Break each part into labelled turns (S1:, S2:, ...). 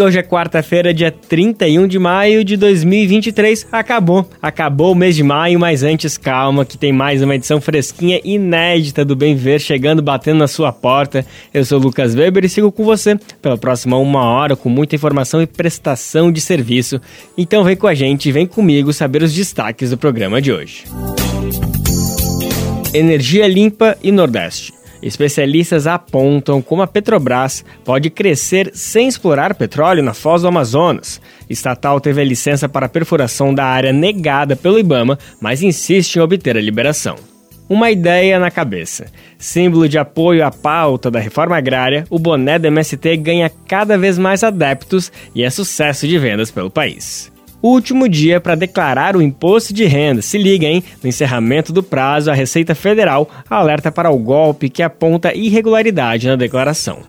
S1: Hoje é quarta-feira, dia 31 de maio de 2023. Acabou, acabou o mês de maio, mas antes, calma, que tem mais uma edição fresquinha, inédita do Bem Ver, chegando, batendo na sua porta. Eu sou o Lucas Weber e sigo com você pela próxima uma hora com muita informação e prestação de serviço. Então vem com a gente, vem comigo saber os destaques do programa de hoje. Energia limpa e Nordeste. Especialistas apontam como a Petrobras pode crescer sem explorar petróleo na foz do Amazonas. Estatal teve a licença para perfuração da área negada pelo Ibama, mas insiste em obter a liberação. Uma ideia na cabeça. Símbolo de apoio à pauta da reforma agrária, o boné do MST ganha cada vez mais adeptos e é sucesso de vendas pelo país último dia para declarar o imposto de renda. Se liga, hein? No encerramento do prazo, a Receita Federal alerta para o golpe que aponta irregularidade na declaração.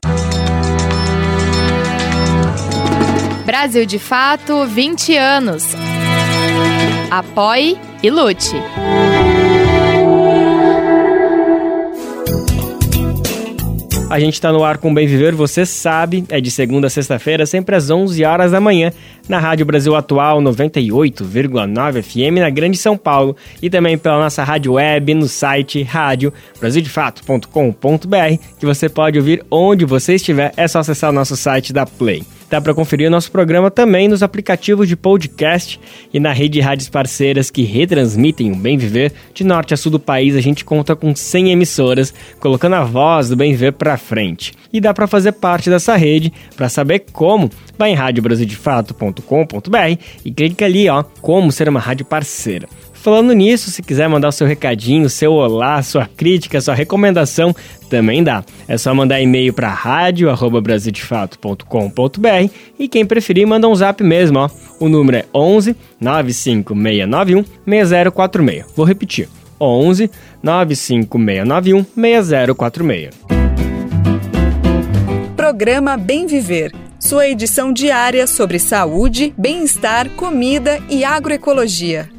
S2: Brasil de Fato 20 anos. Apoie e lute.
S1: A gente está no ar com Bem Viver, você sabe, é de segunda a sexta-feira, sempre às 11 horas da manhã, na Rádio Brasil Atual 98,9 FM na Grande São Paulo e também pela nossa rádio web no site rádio brasildefato.com.br, que você pode ouvir onde você estiver, é só acessar o nosso site da Play. Dá para conferir o nosso programa também nos aplicativos de podcast e na rede de rádios parceiras que retransmitem o Bem Viver. De norte a sul do país, a gente conta com 100 emissoras, colocando a voz do Bem Viver para frente. E dá para fazer parte dessa rede. Para saber como, vai em radiobrasildefato.com.br e clica ali, ó, como ser uma rádio parceira. Falando nisso, se quiser mandar o seu recadinho, seu olá, sua crítica, sua recomendação, também dá. É só mandar e-mail para radio@brasildefato.com.br e quem preferir manda um zap mesmo, ó. O número é 11 95691 6046. Vou repetir. 11 95691 6046.
S3: Programa Bem Viver. Sua edição diária sobre saúde, bem-estar, comida e agroecologia.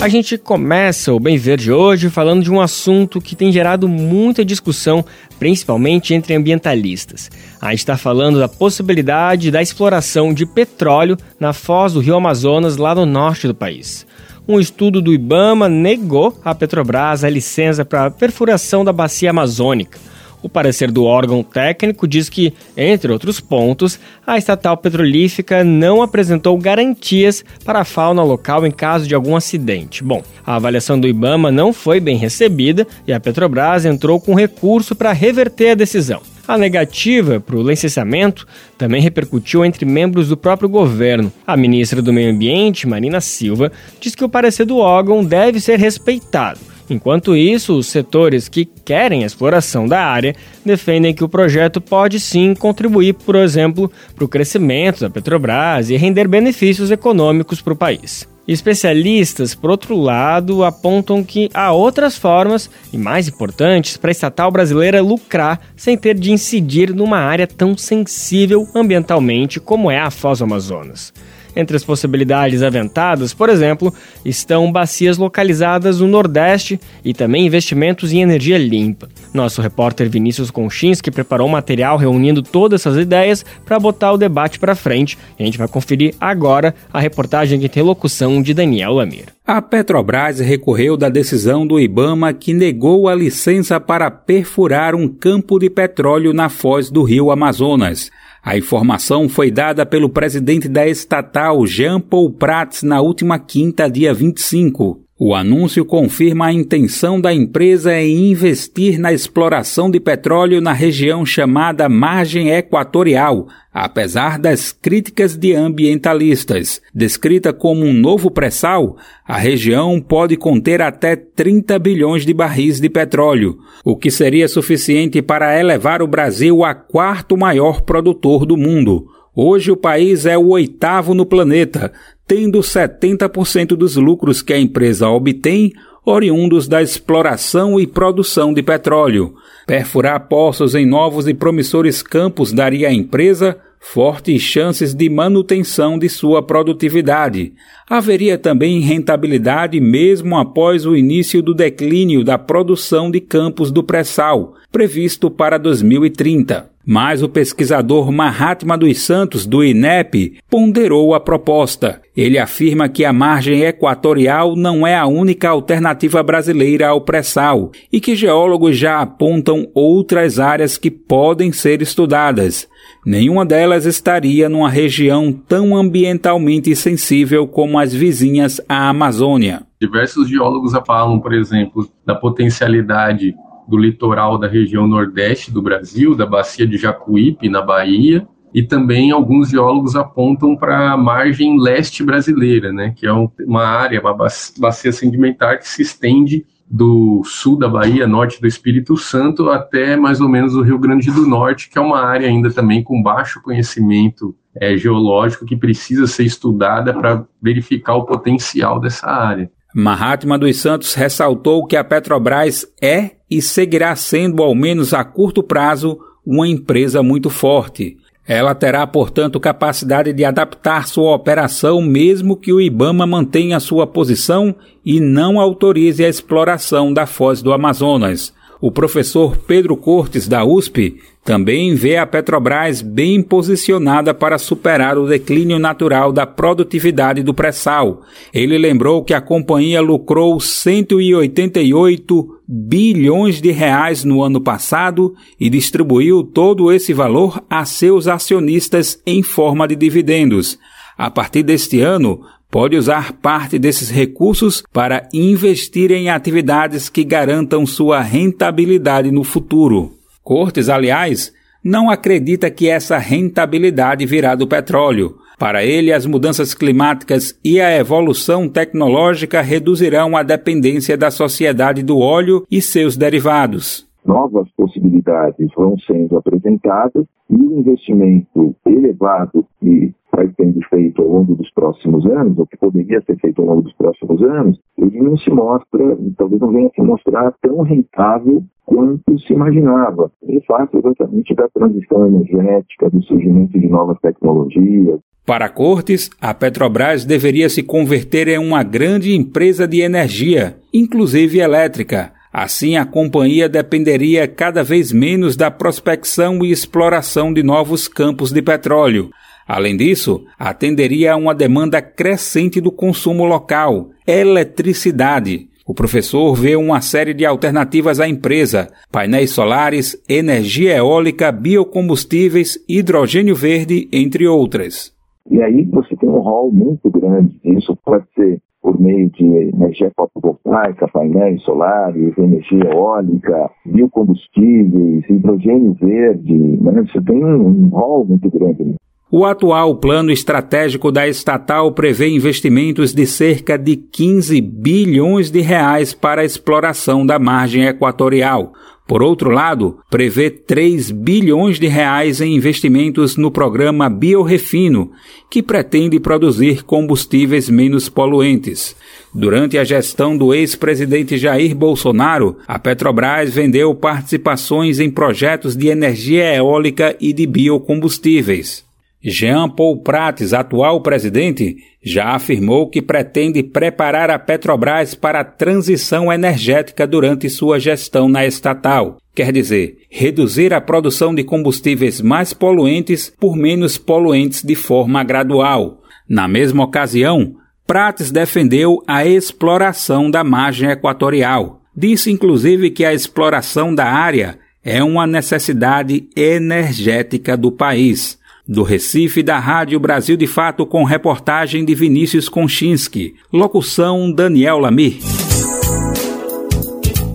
S1: A gente começa o Bem Verde hoje falando de um assunto que tem gerado muita discussão, principalmente entre ambientalistas. A gente está falando da possibilidade da exploração de petróleo na foz do rio Amazonas, lá no norte do país. Um estudo do Ibama negou à Petrobras a licença para perfuração da bacia amazônica. O parecer do órgão técnico diz que, entre outros pontos, a estatal petrolífica não apresentou garantias para a fauna local em caso de algum acidente. Bom, a avaliação do Ibama não foi bem recebida e a Petrobras entrou com recurso para reverter a decisão. A negativa para o licenciamento também repercutiu entre membros do próprio governo. A ministra do Meio Ambiente, Marina Silva, diz que o parecer do órgão deve ser respeitado Enquanto isso, os setores que querem a exploração da área defendem que o projeto pode sim contribuir, por exemplo, para o crescimento da Petrobras e render benefícios econômicos para o país. Especialistas, por outro lado, apontam que há outras formas e mais importantes para a estatal brasileira lucrar sem ter de incidir numa área tão sensível ambientalmente como é a Foz do Amazonas. Entre as possibilidades aventadas, por exemplo, estão bacias localizadas no Nordeste e também investimentos em energia limpa. Nosso repórter Vinícius Conchinski preparou um material reunindo todas essas ideias para botar o debate para frente. A gente vai conferir agora a reportagem que tem locução de Daniel Lamir.
S4: A Petrobras recorreu da decisão do Ibama que negou a licença para perfurar um campo de petróleo na foz do rio Amazonas. A informação foi dada pelo presidente da estatal, Jean Paul Prats, na última quinta, dia 25. O anúncio confirma a intenção da empresa em investir na exploração de petróleo na região chamada Margem Equatorial, apesar das críticas de ambientalistas. Descrita como um novo pré-sal, a região pode conter até 30 bilhões de barris de petróleo, o que seria suficiente para elevar o Brasil a quarto maior produtor do mundo. Hoje o país é o oitavo no planeta, tendo 70% dos lucros que a empresa obtém oriundos da exploração e produção de petróleo. Perfurar poços em novos e promissores campos daria à empresa fortes chances de manutenção de sua produtividade. Haveria também rentabilidade mesmo após o início do declínio da produção de campos do pré-sal, previsto para 2030. Mas o pesquisador Mahatma dos Santos, do INEP, ponderou a proposta. Ele afirma que a margem equatorial não é a única alternativa brasileira ao pré-sal e que geólogos já apontam outras áreas que podem ser estudadas. Nenhuma delas estaria numa região tão ambientalmente sensível como as vizinhas à Amazônia.
S5: Diversos geólogos falam, por exemplo, da potencialidade do litoral da região nordeste do Brasil, da bacia de Jacuípe, na Bahia, e também alguns geólogos apontam para a margem leste brasileira, né, que é uma área, uma bacia sedimentar que se estende do sul da Bahia, norte do Espírito Santo, até mais ou menos o Rio Grande do Norte, que é uma área ainda também com baixo conhecimento é, geológico que precisa ser estudada para verificar o potencial dessa área.
S4: Mahatma dos Santos ressaltou que a Petrobras é e seguirá sendo, ao menos a curto prazo, uma empresa muito forte. Ela terá, portanto, capacidade de adaptar sua operação mesmo que o IBAMA mantenha sua posição e não autorize a exploração da foz do Amazonas. O professor Pedro Cortes, da USP, também vê a Petrobras bem posicionada para superar o declínio natural da produtividade do pré-sal. Ele lembrou que a companhia lucrou 188 bilhões de reais no ano passado e distribuiu todo esse valor a seus acionistas em forma de dividendos. A partir deste ano, pode usar parte desses recursos para investir em atividades que garantam sua rentabilidade no futuro. Cortes, aliás, não acredita que essa rentabilidade virá do petróleo. Para ele, as mudanças climáticas e a evolução tecnológica reduzirão a dependência da sociedade do óleo e seus derivados.
S6: Novas possibilidades vão sendo apresentadas e o investimento elevado que vai sendo feito ao longo dos próximos anos, ou que poderia ser feito ao longo dos próximos anos, ele não se mostra, talvez não venha se mostrar tão rentável quanto se imaginava. Ele faz exatamente da transição energética, do surgimento de novas tecnologias.
S4: Para Cortes, a Petrobras deveria se converter em uma grande empresa de energia, inclusive elétrica. Assim, a companhia dependeria cada vez menos da prospecção e exploração de novos campos de petróleo. Além disso, atenderia a uma demanda crescente do consumo local, eletricidade. O professor vê uma série de alternativas à empresa: painéis solares, energia eólica, biocombustíveis, hidrogênio verde, entre outras.
S6: E aí você tem um rol muito grande. Isso pode ser por meio de energia fotovoltaica, painéis solares, energia eólica, biocombustíveis, hidrogênio verde. Né? Você tem um, rol muito grande.
S4: O atual plano estratégico da estatal prevê investimentos de cerca de 15 bilhões de reais para a exploração da margem equatorial. Por outro lado, prevê 3 bilhões de reais em investimentos no programa Biorefino, que pretende produzir combustíveis menos poluentes. Durante a gestão do ex-presidente Jair Bolsonaro, a Petrobras vendeu participações em projetos de energia eólica e de biocombustíveis. Jean Paul Prates, atual presidente, já afirmou que pretende preparar a Petrobras para a transição energética durante sua gestão na estatal. Quer dizer, reduzir a produção de combustíveis mais poluentes por menos poluentes de forma gradual. Na mesma ocasião, Prates defendeu a exploração da margem equatorial. Disse inclusive que a exploração da área é uma necessidade energética do país. Do Recife, da Rádio Brasil de Fato, com reportagem de Vinícius Konchinski. Locução Daniel Lamir.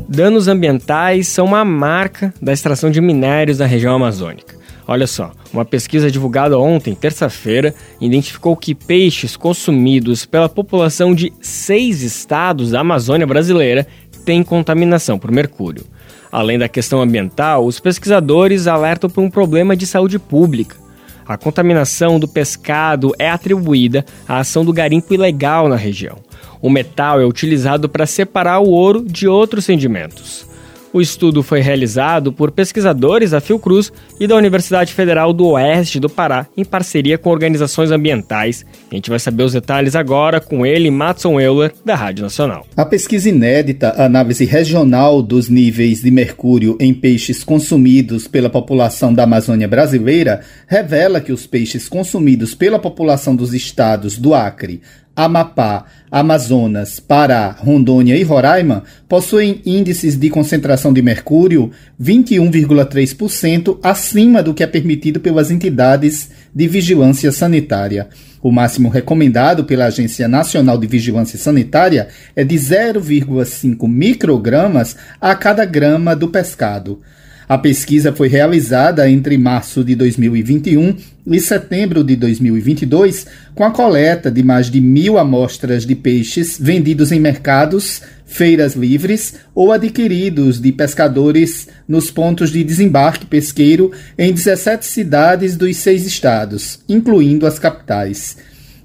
S1: Danos ambientais são uma marca da extração de minérios da região amazônica. Olha só, uma pesquisa divulgada ontem, terça-feira, identificou que peixes consumidos pela população de seis estados da Amazônia brasileira têm contaminação por mercúrio. Além da questão ambiental, os pesquisadores alertam para um problema de saúde pública. A contaminação do pescado é atribuída à ação do garimpo ilegal na região. O metal é utilizado para separar o ouro de outros sedimentos. O estudo foi realizado por pesquisadores da Fiocruz e da Universidade Federal do Oeste do Pará, em parceria com organizações ambientais. A gente vai saber os detalhes agora com ele, Matson Euler, da Rádio Nacional.
S7: A pesquisa inédita, análise regional dos níveis de mercúrio em peixes consumidos pela população da Amazônia brasileira, revela que os peixes consumidos pela população dos estados do Acre, Amapá, Amazonas, Pará, Rondônia e Roraima possuem índices de concentração de mercúrio 21,3% acima do que é permitido pelas entidades de vigilância sanitária. O máximo recomendado pela Agência Nacional de Vigilância Sanitária é de 0,5 microgramas a cada grama do pescado. A pesquisa foi realizada entre março de 2021 e setembro de 2022, com a coleta de mais de mil amostras de peixes vendidos em mercados, feiras livres ou adquiridos de pescadores nos pontos de desembarque pesqueiro em 17 cidades dos seis estados, incluindo as capitais.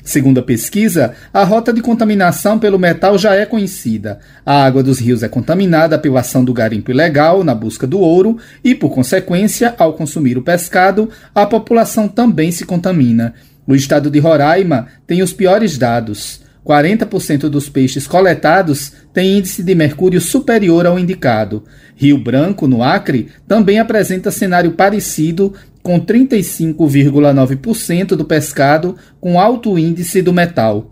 S7: Segundo a pesquisa, a rota de contaminação pelo metal já é conhecida. A água dos rios é contaminada pela ação do garimpo ilegal na busca do ouro e, por consequência, ao consumir o pescado, a população também se contamina. O estado de Roraima tem os piores dados. 40% dos peixes coletados têm índice de mercúrio superior ao indicado. Rio Branco, no Acre, também apresenta cenário parecido com 35,9% do pescado com alto índice do metal.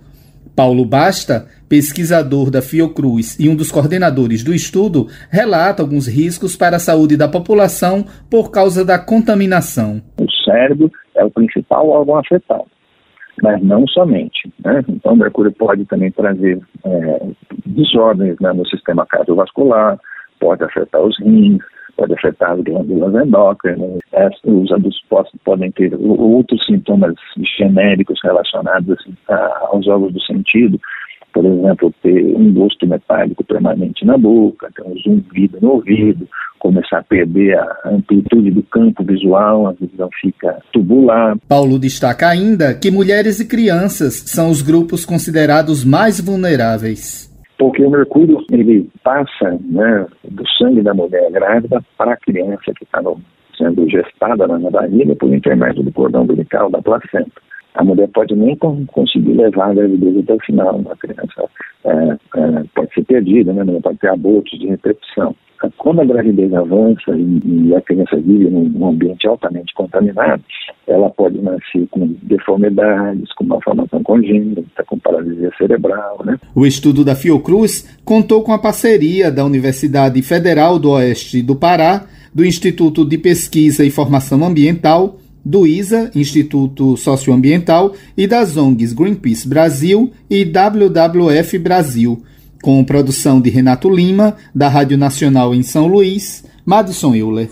S7: Paulo Basta, pesquisador da Fiocruz e um dos coordenadores do estudo, relata alguns riscos para a saúde da população por causa da contaminação.
S6: O cérebro é o principal órgão afetado, mas não somente. Né? Então, o mercúrio pode também trazer é, desordens né, no sistema cardiovascular, pode afetar os rins, pode afetar as glândulas endócrinas. Os adultos podem ter outros sintomas genéricos relacionados assim, aos órgãos do sentido, por exemplo, ter um gosto metálico permanente na boca, ter um zumbido no ouvido, começar a perder a amplitude do campo visual, a visão fica tubular.
S7: Paulo destaca ainda que mulheres e crianças são os grupos considerados mais vulneráveis
S6: porque o mercúrio ele passa né, do sangue da mulher grávida para a criança que está sendo gestada na barriga por intermédio do cordão umbilical da placenta. A mulher pode nem conseguir levar a gravidez até o final, a criança é, é, pode ser perdida, né, pode ter abortos de repetição. Quando a gravidez avança e, e a criança vive num, num, ambiente altamente contaminado, ela pode nascer com deformidades, com malformação congênita, com paralisia cerebral. Né?
S7: O estudo da Fiocruz contou com a parceria da Universidade Federal do Oeste do Pará, do Instituto de Pesquisa e Formação Ambiental, do ISA, Instituto Socioambiental, e das ONGs Greenpeace Brasil e WWF Brasil com produção de Renato Lima, da Rádio Nacional em São Luís, Madison Euler.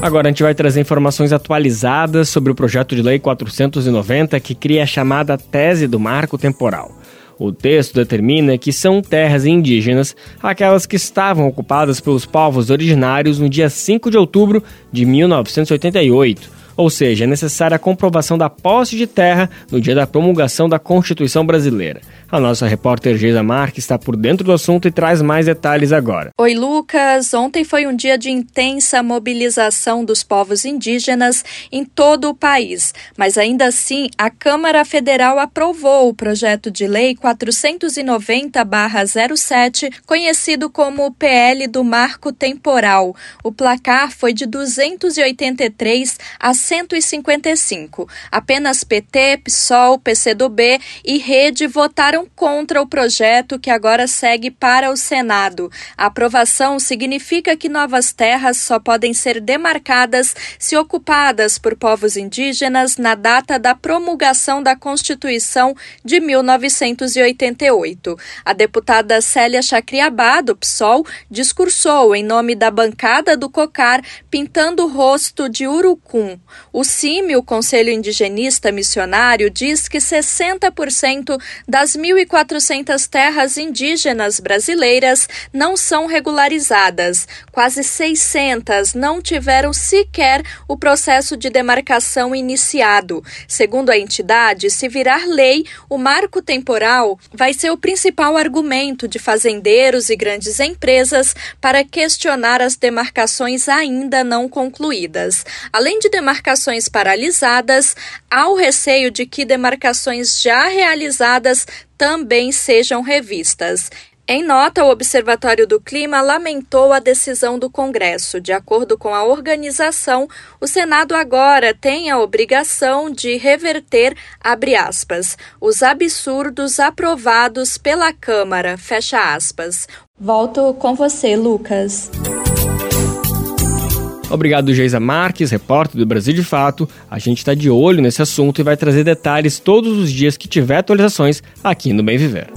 S1: Agora a gente vai trazer informações atualizadas sobre o projeto de lei 490 que cria a chamada tese do marco temporal. O texto determina que são terras indígenas aquelas que estavam ocupadas pelos povos originários no dia 5 de outubro de 1988 ou seja, é necessária a comprovação da posse de terra no dia da promulgação da Constituição Brasileira. A nossa repórter Geisa Marques está por dentro do assunto e traz mais detalhes agora.
S8: Oi, Lucas. Ontem foi um dia de intensa mobilização dos povos indígenas em todo o país, mas ainda assim a Câmara Federal aprovou o projeto de lei 490-07, conhecido como o PL do Marco Temporal. O placar foi de 283 a 155. Apenas PT, PSOL, PCdoB e Rede votaram contra o projeto que agora segue para o Senado. A aprovação significa que novas terras só podem ser demarcadas se ocupadas por povos indígenas na data da promulgação da Constituição de 1988. A deputada Célia Chacriabá, do PSOL, discursou em nome da bancada do COCAR, pintando o rosto de urucum. O CIMI, o Conselho Indigenista Missionário, diz que 60% das 1.400 terras indígenas brasileiras não são regularizadas. Quase 600 não tiveram sequer o processo de demarcação iniciado. Segundo a entidade, se virar lei, o marco temporal vai ser o principal argumento de fazendeiros e grandes empresas para questionar as demarcações ainda não concluídas. Além de demarcações paralisadas, há o receio de que demarcações já realizadas também sejam revistas. Em nota, o Observatório do Clima lamentou a decisão do Congresso. De acordo com a organização, o Senado agora tem a obrigação de reverter, abre aspas, os absurdos aprovados pela Câmara, fecha aspas. Volto com você, Lucas.
S1: Obrigado, Geisa Marques, repórter do Brasil de Fato. A gente está de olho nesse assunto e vai trazer detalhes todos os dias que tiver atualizações aqui no Bem Viver.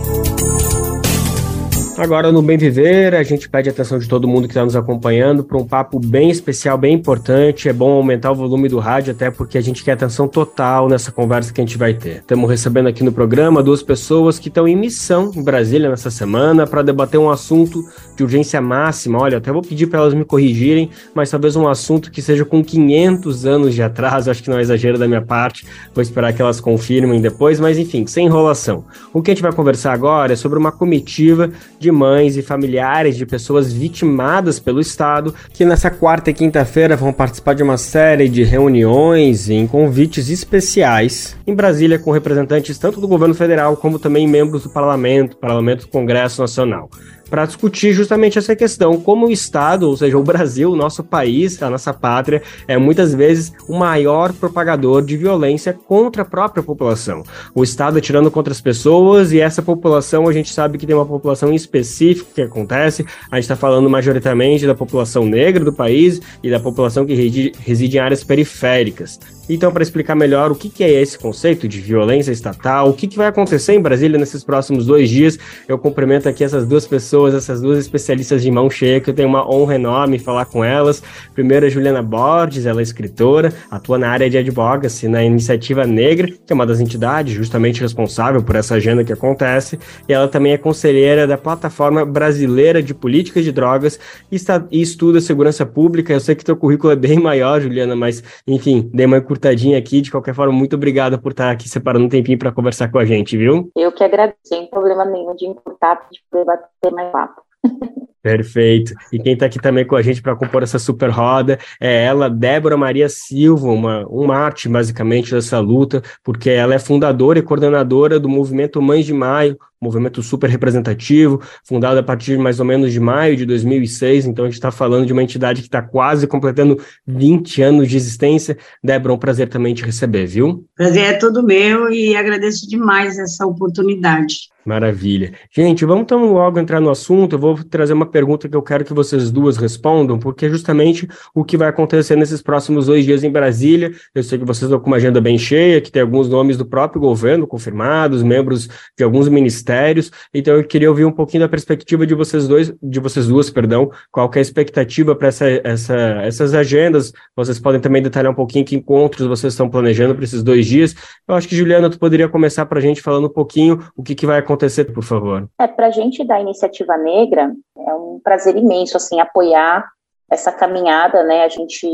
S1: Agora no Bem Viver, a gente pede atenção de todo mundo que está nos acompanhando para um papo bem especial, bem importante. É bom aumentar o volume do rádio, até porque a gente quer atenção total nessa conversa que a gente vai ter. Estamos recebendo aqui no programa duas pessoas que estão em missão em Brasília nessa semana para debater um assunto de urgência máxima. Olha, até vou pedir para elas me corrigirem, mas talvez um assunto que seja com 500 anos de atraso. Acho que não é exagero da minha parte. Vou esperar que elas confirmem depois, mas enfim, sem enrolação. O que a gente vai conversar agora é sobre uma comitiva de de mães e familiares de pessoas vitimadas pelo Estado, que nessa quarta e quinta-feira vão participar de uma série de reuniões em convites especiais em Brasília com representantes tanto do governo federal como também membros do parlamento, parlamento do Congresso Nacional para discutir justamente essa questão, como o Estado, ou seja, o Brasil, o nosso país, a nossa pátria, é muitas vezes o maior propagador de violência contra a própria população. O Estado atirando contra as pessoas e essa população, a gente sabe que tem uma população específica que acontece, a gente está falando majoritariamente da população negra do país e da população que reside em áreas periféricas. Então, para explicar melhor o que, que, é esse conceito de violência estatal, o que, que vai acontecer em Brasília nesses próximos dois dias, eu cumprimento aqui essas duas pessoas, essas duas especialistas de mão cheia, que eu tenho uma honra enorme falar com elas. Primeiro, a Juliana Borges, ela é escritora, atua na área de advocacy, na Iniciativa Negra, que é uma das entidades justamente responsável por essa agenda que acontece, e ela também é conselheira da Plataforma Brasileira de Políticas de Drogas e, está, e estuda segurança pública. Eu sei que teu currículo é bem maior, Juliana, mas, enfim, dei uma encurtadinha aqui. De qualquer forma, muito obrigado por estar aqui separando um tempinho para conversar com a gente, viu?
S9: Eu que agradeço, sem problema nenhum de encurtar, de debater mais papo.
S1: Perfeito. E quem está aqui também com a gente para compor essa super roda é ela, Débora Maria Silva, uma, uma arte basicamente dessa luta, porque ela é fundadora e coordenadora do movimento Mães de Maio, movimento super representativo, fundado a partir mais ou menos de maio de 2006, então a gente está falando de uma entidade que está quase completando 20 anos de existência. Débora, é um prazer também te receber, viu?
S10: Prazer é todo meu e agradeço demais essa oportunidade.
S1: Maravilha. Gente, vamos então logo entrar no assunto. Eu vou trazer uma pergunta que eu quero que vocês duas respondam, porque é justamente o que vai acontecer nesses próximos dois dias em Brasília. Eu sei que vocês estão com uma agenda bem cheia, que tem alguns nomes do próprio governo confirmados, membros de alguns ministérios ministérios. Então eu queria ouvir um pouquinho da perspectiva de vocês dois, de vocês duas, perdão, qual é a expectativa para essa, essa, essas agendas. Vocês podem também detalhar um pouquinho que encontros vocês estão planejando para esses dois dias. Eu acho que Juliana, tu poderia começar para a gente falando um pouquinho o que, que vai acontecer, por favor.
S9: É para a gente da Iniciativa Negra é um prazer imenso assim apoiar essa caminhada, né? A gente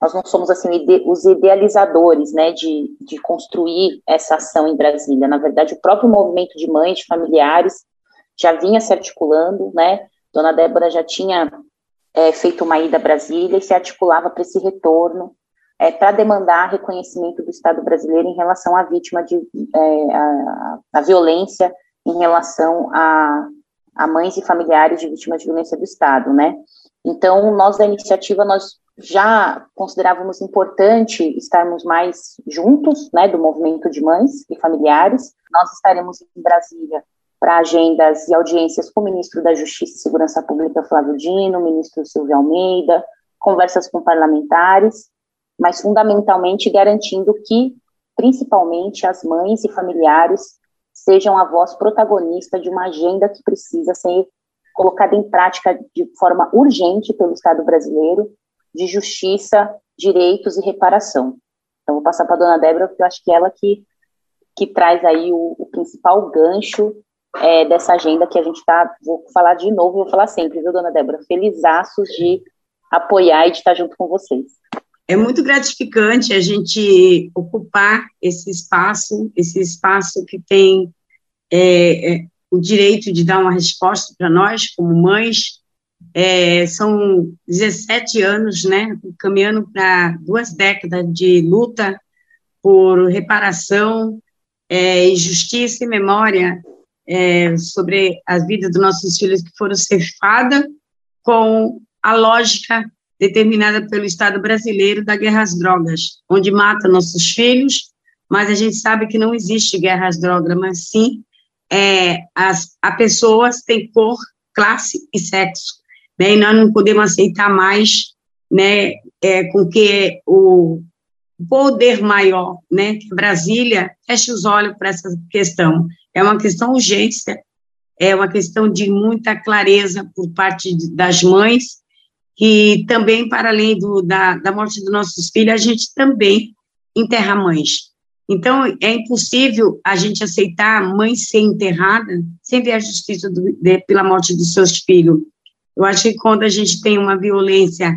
S9: nós não somos assim os idealizadores, né, de, de construir essa ação em Brasília. Na verdade, o próprio movimento de mães, de familiares, já vinha se articulando, né? Dona Débora já tinha é, feito uma ida a Brasília e se articulava para esse retorno, é, para demandar reconhecimento do Estado brasileiro em relação à vítima de é, a, a violência em relação a, a mães e familiares de vítimas de violência do Estado, né? Então, nós da iniciativa, nós já considerávamos importante estarmos mais juntos, né, do movimento de mães e familiares. Nós estaremos em Brasília para agendas e audiências com o ministro da Justiça e Segurança Pública, Flávio Dino, o ministro Silvio Almeida, conversas com parlamentares, mas fundamentalmente garantindo que, principalmente, as mães e familiares sejam a voz protagonista de uma agenda que precisa ser colocada em prática de forma urgente pelo Estado brasileiro de justiça direitos e reparação. Então, vou passar para a dona Débora, porque eu acho que ela que, que traz aí o, o principal gancho é, dessa agenda que a gente está, vou falar de novo, vou falar sempre, viu, dona Débora? Felizaços de apoiar e de estar junto com vocês.
S10: É muito gratificante a gente ocupar esse espaço, esse espaço que tem é, é, o direito de dar uma resposta para nós, como mães. É, são 17 anos, né, caminhando para duas décadas de luta por reparação, é, justiça e memória é, sobre a vida dos nossos filhos que foram cefadas com a lógica determinada pelo Estado brasileiro da guerra às drogas, onde mata nossos filhos, mas a gente sabe que não existe guerra às drogas, mas sim é, as a pessoas têm cor, classe e sexo, né? E nós não podemos aceitar mais, né? É, com que o poder maior, né? Brasília feche os olhos para essa questão. É uma questão urgência, é uma questão de muita clareza por parte das mães e também, para além do, da, da morte dos nossos filhos, a gente também enterra mães. Então, é impossível a gente aceitar a mãe ser enterrada sem ver a justiça do, de, pela morte dos seus filhos. Eu acho que quando a gente tem uma violência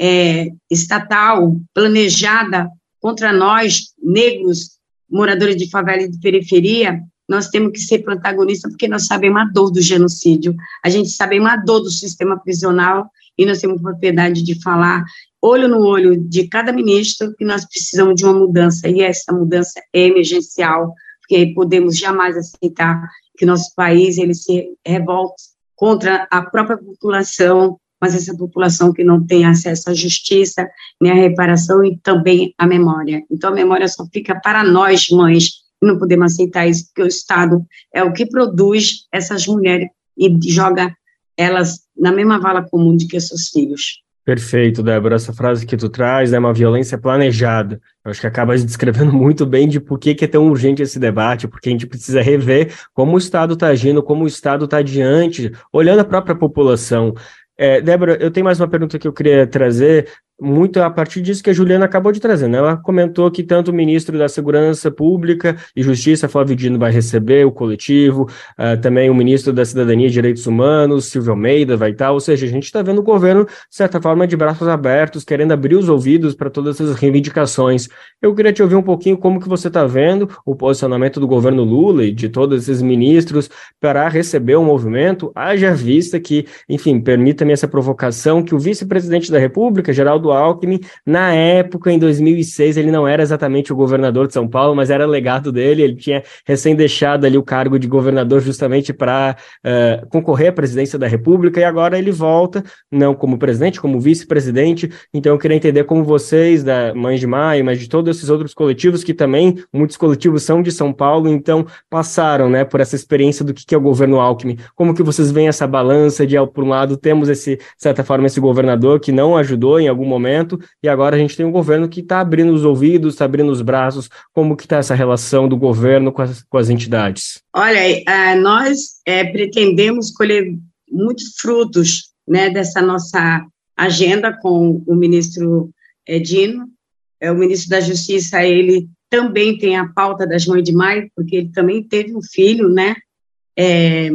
S10: é, estatal, planejada contra nós, negros, moradores de favela e de periferia, nós temos que ser protagonistas porque nós sabemos a dor do genocídio, a gente sabe a dor do sistema prisional e nós temos propriedade de falar olho no olho de cada ministro que nós precisamos de uma mudança, e essa mudança é emergencial, porque podemos jamais aceitar que nosso país ele se revolte contra a própria população, mas essa população que não tem acesso à justiça, nem à reparação e também à memória. Então, a memória só fica para nós, mães, e não podemos aceitar isso, porque o Estado é o que produz essas mulheres e joga elas na mesma vala comum de que seus filhos.
S1: Perfeito, Débora. Essa frase que tu traz é uma violência planejada. Eu acho que acaba descrevendo muito bem de por que, que é tão urgente esse debate, porque a gente precisa rever como o Estado está agindo, como o Estado está diante, olhando a própria população. É, Débora, eu tenho mais uma pergunta que eu queria trazer, muito a partir disso que a Juliana acabou de trazer. Né? Ela comentou que tanto o ministro da Segurança Pública e Justiça, Flávio Dino, vai receber o coletivo, uh, também o ministro da Cidadania e Direitos Humanos, Silvio Almeida, vai estar. Ou seja, a gente está vendo o governo, de certa forma, de braços abertos, querendo abrir os ouvidos para todas essas reivindicações. Eu queria te ouvir um pouquinho como que você está vendo o posicionamento do governo Lula e de todos esses ministros para receber o movimento, haja vista que, enfim, permita-me essa provocação, que o vice-presidente da República, Geraldo Alckmin. Na época, em 2006, ele não era exatamente o governador de São Paulo, mas era legado dele. Ele tinha recém deixado ali o cargo de governador justamente para uh, eh, concorrer à presidência da República e agora ele volta, não como presidente, como vice-presidente. Então, eu queria entender como vocês, da Mães de Maio, mas de todos esses outros coletivos que também, muitos coletivos são de São Paulo, então passaram né, por essa experiência do que é o governo Alckmin. Como que vocês veem essa balança de, por um lado, temos esse, de certa forma, esse governador que não ajudou em algum momento momento, e agora a gente tem um governo que está abrindo os ouvidos, está abrindo os braços. Como que está essa relação do governo com as, com as entidades?
S10: Olha, é, nós é, pretendemos colher muitos frutos né, dessa nossa agenda com o ministro é, Dino. É, o ministro da Justiça, ele também tem a pauta das mães de maio, porque ele também teve um filho, né, é,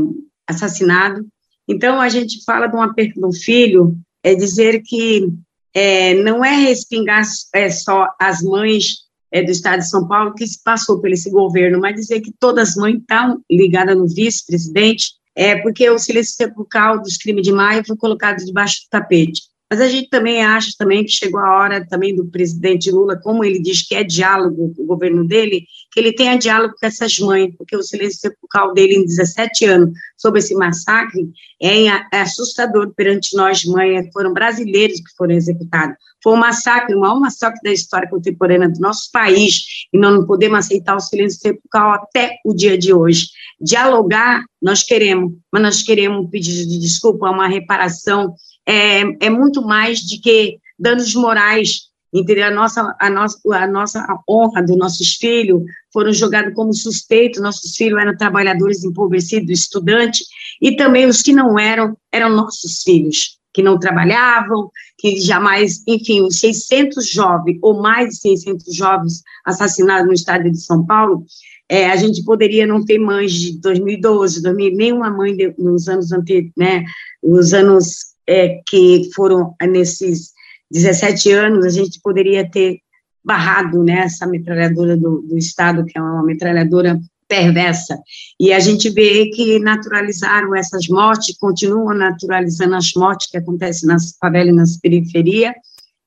S10: assassinado. Então, a gente fala de perda de um filho, é dizer que é, não é respingar é, só as mães é, do Estado de São Paulo que se passou por esse governo, mas dizer que todas as mães estão ligadas no vice-presidente, é porque o silêncio sepulcral dos crimes de maio foi colocado debaixo do tapete. Mas a gente também acha também que chegou a hora também do presidente Lula, como ele diz que é diálogo o governo dele, que ele tenha diálogo com essas mães, porque o silêncio sepulcral dele em 17 anos sobre esse massacre é, é assustador perante nós mães, foram brasileiros que foram executados. Foi um massacre, o maior massacre da história contemporânea do nosso país, e nós não podemos aceitar o silêncio sepulcral até o dia de hoje. Dialogar, nós queremos, mas nós queremos um pedido de desculpa, uma reparação é, é muito mais de que danos morais, entendeu? A nossa, a nossa, a nossa honra dos nossos filhos foram jogados como suspeitos, nossos filhos eram trabalhadores empobrecidos, estudantes, e também os que não eram, eram nossos filhos. que não trabalhavam, que jamais, enfim, os 600 jovens, ou mais de 600 jovens assassinados no estado de São Paulo, é, a gente poderia não ter mães de 2012, 2000, nenhuma mãe de, nos anos anteriores, né, os anos é, que foram nesses 17 anos, a gente poderia ter barrado né, essa metralhadora do, do Estado, que é uma metralhadora perversa. E a gente vê que naturalizaram essas mortes, continuam naturalizando as mortes que acontecem nas favelas e nas periferias,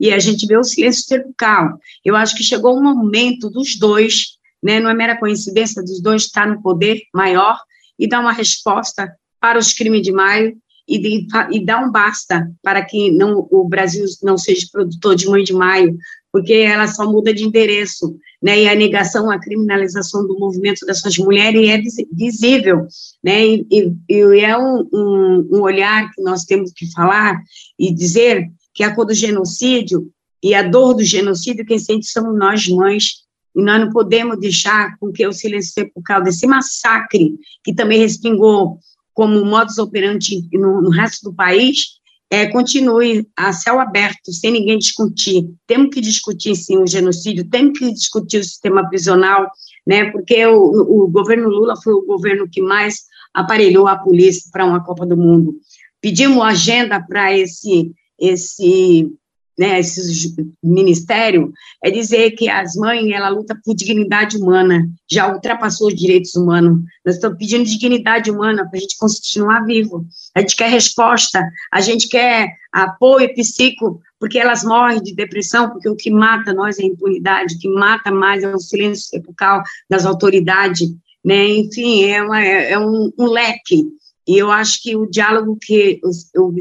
S10: e a gente vê o silêncio cervical. Eu acho que chegou um momento dos dois, né, não é mera coincidência dos dois estar no poder maior e dar uma resposta para os crimes de maio e, de, e dar um basta para que não, o Brasil não seja produtor de mãe de maio, porque ela só muda de endereço, né, e a negação, a criminalização do movimento dessas mulheres é visível, né, e, e, e é um, um, um, olhar que nós temos que falar e dizer que a cor do genocídio e a dor do genocídio, quem sente somos nós mães, e nós não podemos deixar com que o silêncio sepulcral desse massacre, que também respingou como modus operandi no, no resto do país, é, continue a céu aberto, sem ninguém discutir. Temos que discutir, sim, o genocídio, temos que discutir o sistema prisional, né, porque o, o governo Lula foi o governo que mais aparelhou a polícia para uma Copa do Mundo. Pedimos agenda para esse, esse né, esse ministério, é dizer que as mães, ela luta por dignidade humana, já ultrapassou os direitos humanos. Nós estamos pedindo dignidade humana para a gente continuar vivo. A gente quer resposta, a gente quer apoio psíquico, porque elas morrem de depressão, porque o que mata nós é a impunidade, o que mata mais é o silêncio sepulcral das autoridades, né? Enfim, é, uma, é um, um leque. E eu acho que o diálogo que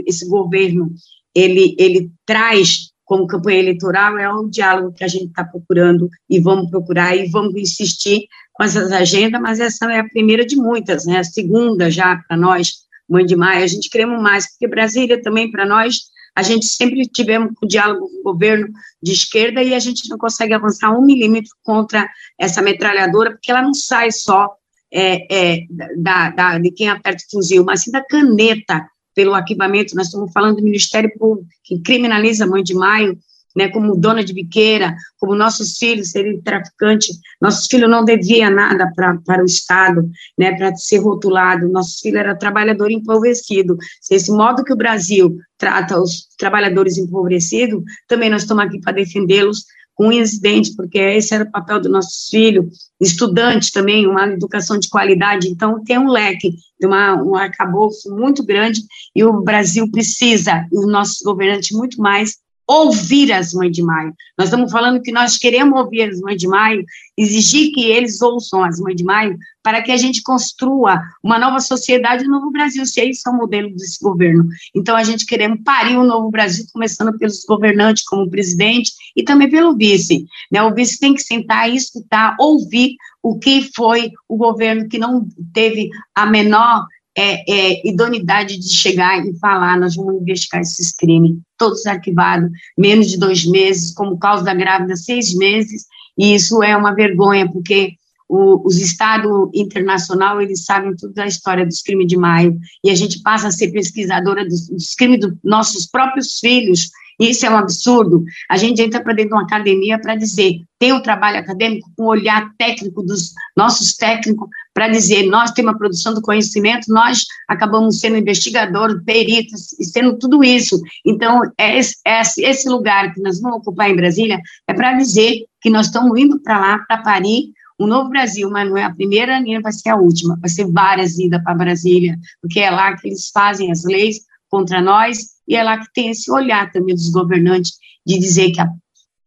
S10: esse governo ele, ele traz como campanha eleitoral é um diálogo que a gente está procurando e vamos procurar e vamos insistir com essas agendas, mas essa é a primeira de muitas, né? A segunda já para nós, Mãe de Maio, a gente queremos mais, porque Brasília também para nós, a gente sempre tivemos um diálogo com o governo de esquerda e a gente não consegue avançar um milímetro contra essa metralhadora, porque ela não sai só é, é, da, da, de quem aperta o fuzil, mas sim da caneta pelo arquivamento, nós estamos falando do Ministério Público, que criminaliza a mãe de maio, né, como dona de biqueira, como nossos filhos serem traficantes, nossos filhos não deviam nada para o Estado, né, para ser rotulado, nossos filhos eram trabalhador empobrecido. Se esse modo que o Brasil trata os trabalhadores empobrecidos, também nós estamos aqui para defendê-los com incidente, porque esse era o papel dos nossos filhos, estudantes também, uma educação de qualidade, então tem um leque, uma, um arcabouço muito grande, e o Brasil precisa, e os nossos governantes muito mais, ouvir as mães de maio. Nós estamos falando que nós queremos ouvir as mães de maio, exigir que eles ouçam as mães de maio, para que a gente construa uma nova sociedade, um novo Brasil, se esse é o modelo desse governo. Então, a gente queremos parir um novo Brasil, começando pelos governantes, como o presidente, e também pelo vice. Né? O vice tem que sentar e escutar, ouvir o que foi o governo que não teve a menor é, é, idoneidade de chegar e falar, nós vamos investigar esses crimes, todos arquivados, menos de dois meses, como causa da grávida, seis meses, e isso é uma vergonha, porque o, os estados internacional, eles sabem tudo da história dos crimes de maio, e a gente passa a ser pesquisadora dos, dos crimes dos nossos próprios filhos, isso é um absurdo. A gente entra para dentro de uma academia para dizer, tem um trabalho acadêmico com um olhar técnico dos nossos técnicos para dizer, nós temos a produção do conhecimento, nós acabamos sendo investigadores, peritos, e sendo tudo isso. Então, é esse, é esse lugar que nós vamos ocupar em Brasília é para dizer que nós estamos indo para lá, para Paris, um novo Brasil, mas não é a primeira nem vai ser a última, vai ser várias idas para Brasília, porque é lá que eles fazem as leis contra nós e é lá que tem esse olhar também dos governantes de dizer que a,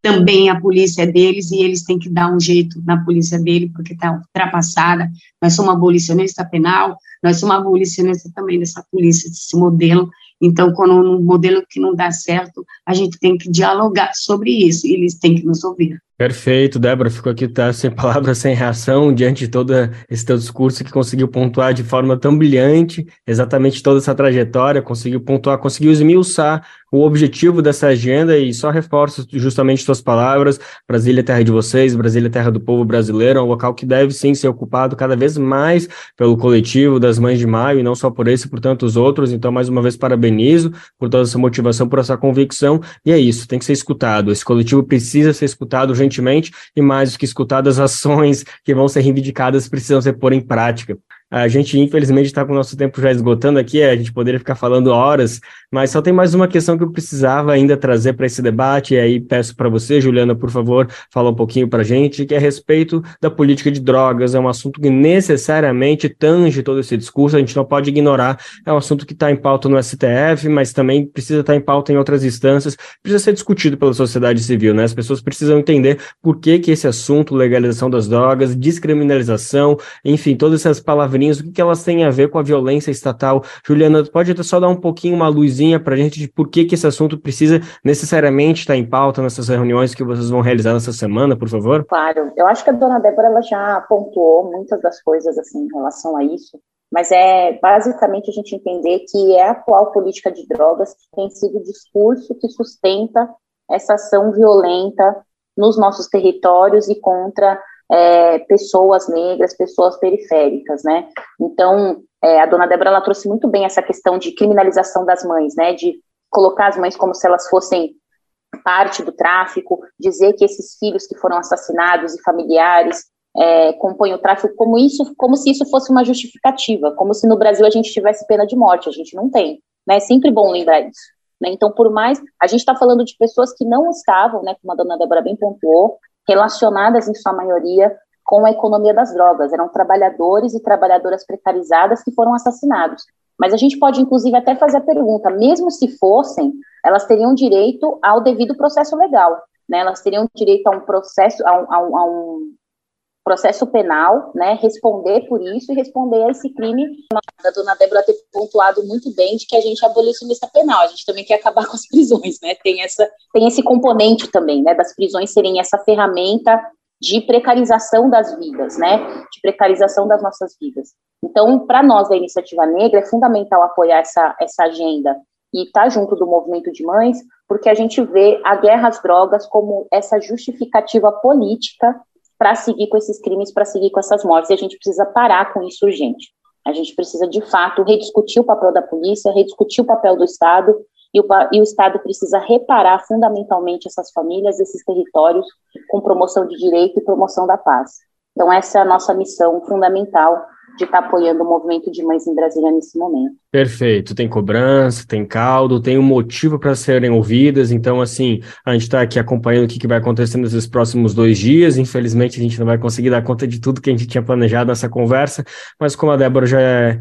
S10: também a polícia é deles e eles têm que dar um jeito na polícia dele, porque está ultrapassada. Nós somos abolicionista penal, nós somos abolicionista também dessa polícia, desse modelo. Então, quando um modelo que não dá certo, a gente tem que dialogar sobre isso e eles têm que nos ouvir.
S1: Perfeito, Débora, ficou aqui tá, sem palavras, sem reação, diante de todo esse teu discurso que conseguiu pontuar de forma tão brilhante exatamente toda essa trajetória, conseguiu pontuar, conseguiu esmiuçar o objetivo dessa agenda e só reforço justamente suas palavras, Brasília é terra de vocês, Brasília é terra do povo brasileiro, é um local que deve sim ser ocupado cada vez mais pelo coletivo das Mães de Maio, e não só por esse, por tantos outros, então mais uma vez parabenizo por toda essa motivação, por essa convicção, e é isso, tem que ser escutado, esse coletivo precisa ser escutado urgentemente, e mais do que escutado, as ações que vão ser reivindicadas precisam ser pôr em prática. A gente, infelizmente, está com o nosso tempo já esgotando aqui, a gente poderia ficar falando horas, mas só tem mais uma questão que eu precisava ainda trazer para esse debate, e aí peço para você, Juliana, por favor, fala um pouquinho para a gente, que é a respeito da política de drogas. É um assunto que necessariamente tange todo esse discurso, a gente não pode ignorar. É um assunto que está em pauta no STF, mas também precisa estar tá em pauta em outras instâncias, precisa ser discutido pela sociedade civil, né? As pessoas precisam entender por que, que esse assunto, legalização das drogas, descriminalização, enfim, todas essas palavrinhas o que, elas têm a ver com a violência estatal. Juliana, pode só dar um pouquinho uma luzinha para a gente de por que, que esse assunto precisa necessariamente estar em pauta nessas reuniões que vocês vão realizar nessa semana, por favor?
S9: Claro, eu acho que a dona Débora ela já pontuou muitas das coisas assim em relação a isso, mas é basicamente a gente entender que é a atual política de drogas que tem sido o discurso que sustenta essa ação violenta nos nossos territórios e contra é, pessoas negras, pessoas periféricas, né? Então, é, a dona Débora, ela trouxe muito bem essa questão de criminalização das mães, né? De colocar as mães como se elas fossem parte do tráfico, dizer que esses filhos que foram assassinados e familiares é, compõem o tráfico, como isso, como se isso fosse uma justificativa, como se no Brasil a gente tivesse pena de morte, a gente não tem, né? É sempre bom lembrar isso. Né? Então, por mais a gente está falando de pessoas que não estavam, né, como a dona Débora bem pontuou, relacionadas em sua maioria com a economia das drogas. Eram trabalhadores e trabalhadoras precarizadas que foram assassinados. Mas a gente pode, inclusive, até fazer a pergunta: mesmo se fossem, elas teriam direito ao devido processo legal. Né? Elas teriam direito a um processo, a um, a um, a um processo penal, né, responder por isso e responder a esse crime. A dona Débora ter pontuado muito bem de que a gente aboliu a lista penal, a gente também quer acabar com as prisões, né, tem, essa, tem esse componente também, né, das prisões serem essa ferramenta de precarização das vidas, né, de precarização das nossas vidas. Então, para nós da Iniciativa Negra, é fundamental apoiar essa, essa agenda e estar tá junto do movimento de mães, porque a gente vê a guerra às drogas como essa justificativa política para seguir com esses crimes, para seguir com essas mortes. E a gente precisa parar com isso urgente. A gente precisa, de fato, rediscutir o papel da polícia, rediscutir o papel do Estado, e o, e o Estado precisa reparar fundamentalmente essas famílias, esses territórios, com promoção de direito e promoção da paz. Então, essa é a nossa missão fundamental de estar apoiando o movimento de mães em Brasília nesse momento.
S1: Perfeito, tem cobrança, tem caldo, tem um motivo para serem ouvidas, então assim, a gente está aqui acompanhando o que, que vai acontecer nesses próximos dois dias, infelizmente a gente não vai conseguir dar conta de tudo que a gente tinha planejado nessa conversa, mas como a Débora já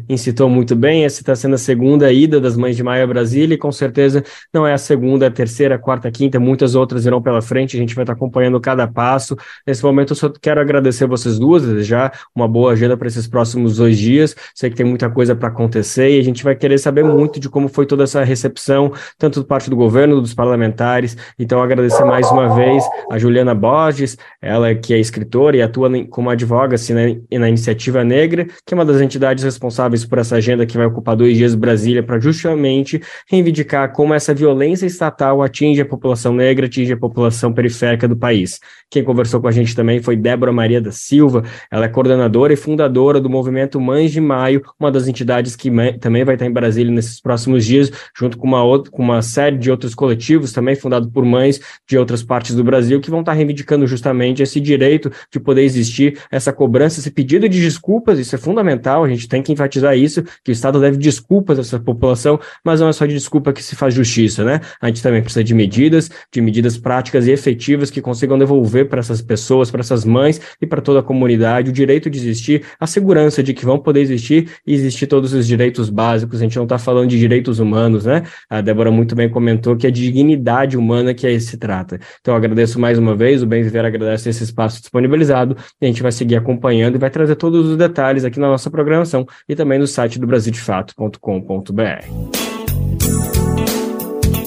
S1: incitou muito bem, essa está sendo a segunda ida das Mães de Maio a Brasília e com certeza não é a segunda, a terceira, a quarta, a quinta, muitas outras irão pela frente, a gente vai estar tá acompanhando cada passo, nesse momento eu só quero agradecer vocês duas, desejar uma boa agenda para esses próximos dois dias, sei que tem muita coisa para acontecer e a gente gente vai querer saber muito de como foi toda essa recepção, tanto do parte do governo, dos parlamentares. Então, agradecer mais uma vez a Juliana Borges, ela que é escritora e atua como advogacy na, na Iniciativa Negra, que é uma das entidades responsáveis por essa agenda que vai ocupar dois dias Brasília para justamente reivindicar como essa violência estatal atinge a população negra, atinge a população periférica do país. Quem conversou com a gente também foi Débora Maria da Silva, ela é coordenadora e fundadora do movimento Mães de Maio, uma das entidades que também vai vai estar em Brasília nesses próximos dias, junto com uma, outra, com uma série de outros coletivos, também fundado por mães de outras partes do Brasil, que vão estar reivindicando justamente esse direito de poder existir, essa cobrança, esse pedido de desculpas, isso é fundamental, a gente tem que enfatizar isso, que o Estado deve desculpas a essa população, mas não é só de desculpa que se faz justiça, né? A gente também precisa de medidas, de medidas práticas e efetivas que consigam devolver para essas pessoas, para essas mães e para toda a comunidade o direito de existir, a segurança de que vão poder existir e existir todos os direitos básicos básicos, a gente não está falando de direitos humanos, né? A Débora muito bem comentou que é de dignidade humana que aí se trata. Então, agradeço mais uma vez, o Bem Viver agradece esse espaço disponibilizado, a gente vai seguir acompanhando e vai trazer todos os detalhes aqui na nossa programação e também no site do brasildefato.com.br.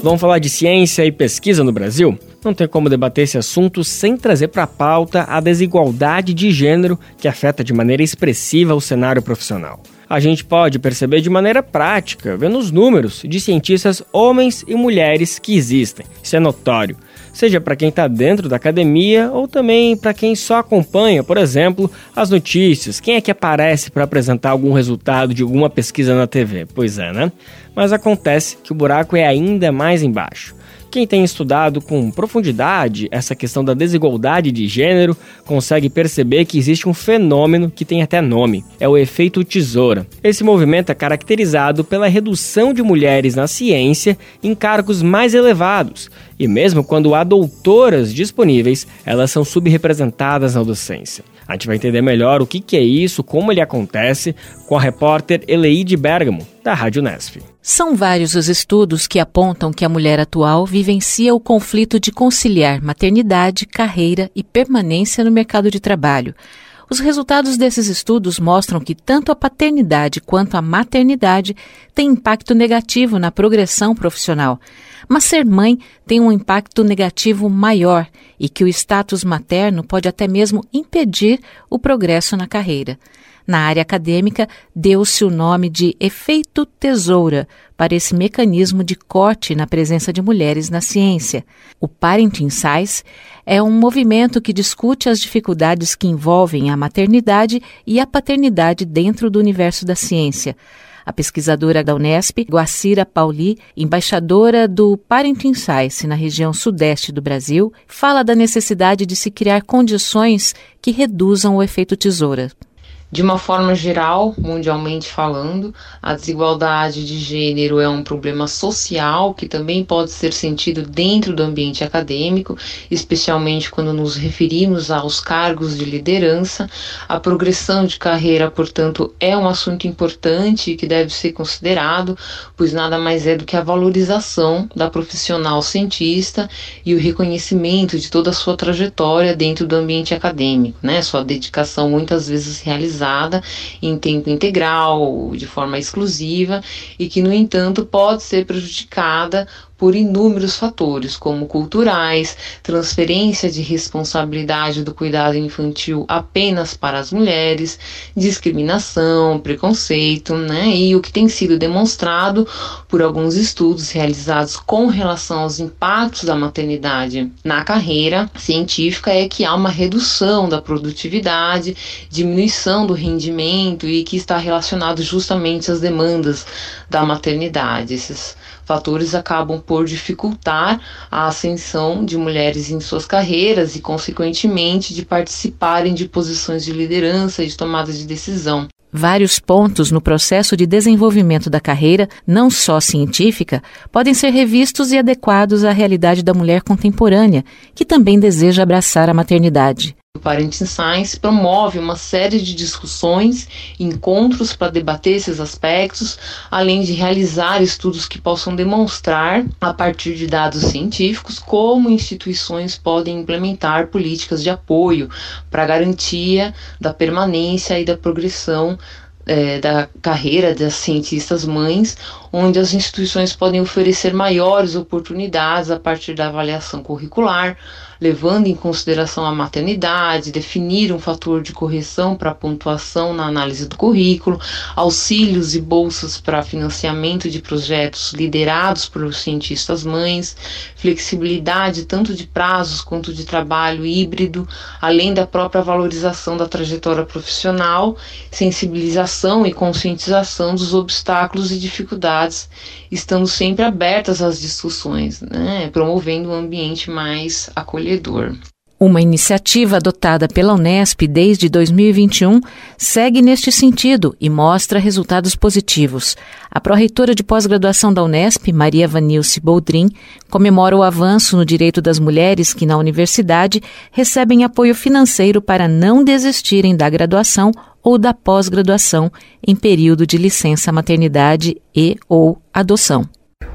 S1: Vamos falar de ciência e pesquisa no Brasil? Não tem como debater esse assunto sem trazer para a pauta a desigualdade de gênero que afeta de maneira expressiva o cenário profissional. A gente pode perceber de maneira prática, vendo os números de cientistas homens e mulheres que existem. Isso é notório seja para quem está dentro da academia ou também para quem só acompanha, por exemplo, as notícias. Quem é que aparece para apresentar algum resultado de alguma pesquisa na TV? Pois é, né? Mas acontece que o buraco é ainda mais embaixo. Quem tem estudado com profundidade essa questão da desigualdade de gênero consegue perceber que existe um fenômeno que tem até nome: é o efeito tesoura. Esse movimento é caracterizado pela redução de mulheres na ciência em cargos mais elevados, e mesmo quando há doutoras disponíveis, elas são subrepresentadas na docência. A gente vai entender melhor o que, é isso, como ele acontece, com a repórter Eleide Bergamo, da Rádio Nesp.
S11: São vários os estudos que apontam que a mulher atual vivencia o conflito de conciliar maternidade, carreira e permanência no mercado de trabalho. Os resultados desses estudos mostram que tanto a paternidade quanto a maternidade têm impacto negativo na progressão profissional. Mas ser mãe tem um impacto negativo maior e que o status materno pode até mesmo impedir o progresso na carreira. Na área acadêmica, deu-se o nome de efeito tesoura para esse mecanismo de corte na presença de mulheres na ciência. O Parenting Science é um movimento que discute as dificuldades que envolvem a maternidade e a paternidade dentro do universo da ciência. A pesquisadora da Unesp, Guacira Pauli, embaixadora do Parenting Science na região sudeste do Brasil, fala da necessidade de se criar condições que reduzam o efeito tesoura.
S12: De uma forma geral, mundialmente falando, a desigualdade de gênero é um problema social que também pode ser sentido dentro do ambiente acadêmico, especialmente quando nos referimos aos cargos de liderança. A progressão de carreira, portanto, é um assunto importante que deve ser considerado, pois nada mais é do que a valorização da profissional cientista e o reconhecimento de toda a sua trajetória dentro do ambiente acadêmico, né? Sua dedicação muitas vezes realizada em tempo integral, de forma exclusiva, e que, no entanto, pode ser prejudicada por inúmeros fatores, como culturais, transferência de responsabilidade do cuidado infantil apenas para as mulheres, discriminação, preconceito, né? E o que tem sido demonstrado por alguns estudos realizados com relação aos impactos da maternidade na carreira científica é que há uma redução da produtividade, diminuição do rendimento e que está relacionado justamente às demandas da maternidade. Esses fatores acabam por dificultar a ascensão de mulheres em suas carreiras e, consequentemente, de participarem de posições de liderança e de tomada de decisão.
S11: Vários pontos no processo de desenvolvimento da carreira, não só científica, podem ser revistos e adequados à realidade da mulher contemporânea, que também deseja abraçar a maternidade.
S12: O Parenting Science promove uma série de discussões, encontros para debater esses aspectos, além de realizar estudos que possam demonstrar, a partir de dados científicos, como instituições podem implementar políticas de apoio para garantia da permanência e da progressão é, da carreira das cientistas mães, onde as instituições podem oferecer maiores oportunidades a partir da avaliação curricular, levando em consideração a maternidade, definir um fator de correção para pontuação na análise do currículo, auxílios e bolsas para financiamento de projetos liderados por cientistas mães, flexibilidade tanto de prazos quanto de trabalho híbrido, além da própria valorização da trajetória profissional, sensibilização e conscientização dos obstáculos e dificuldades, estando sempre abertas às discussões, né, promovendo um ambiente mais acolhedor.
S11: Uma iniciativa adotada pela Unesp desde 2021 segue neste sentido e mostra resultados positivos. A pró-reitora de pós-graduação da Unesp, Maria Vanilce Boldrin, comemora o avanço no direito das mulheres que na universidade recebem apoio financeiro para não desistirem da graduação ou da pós-graduação em período de licença maternidade e ou adoção.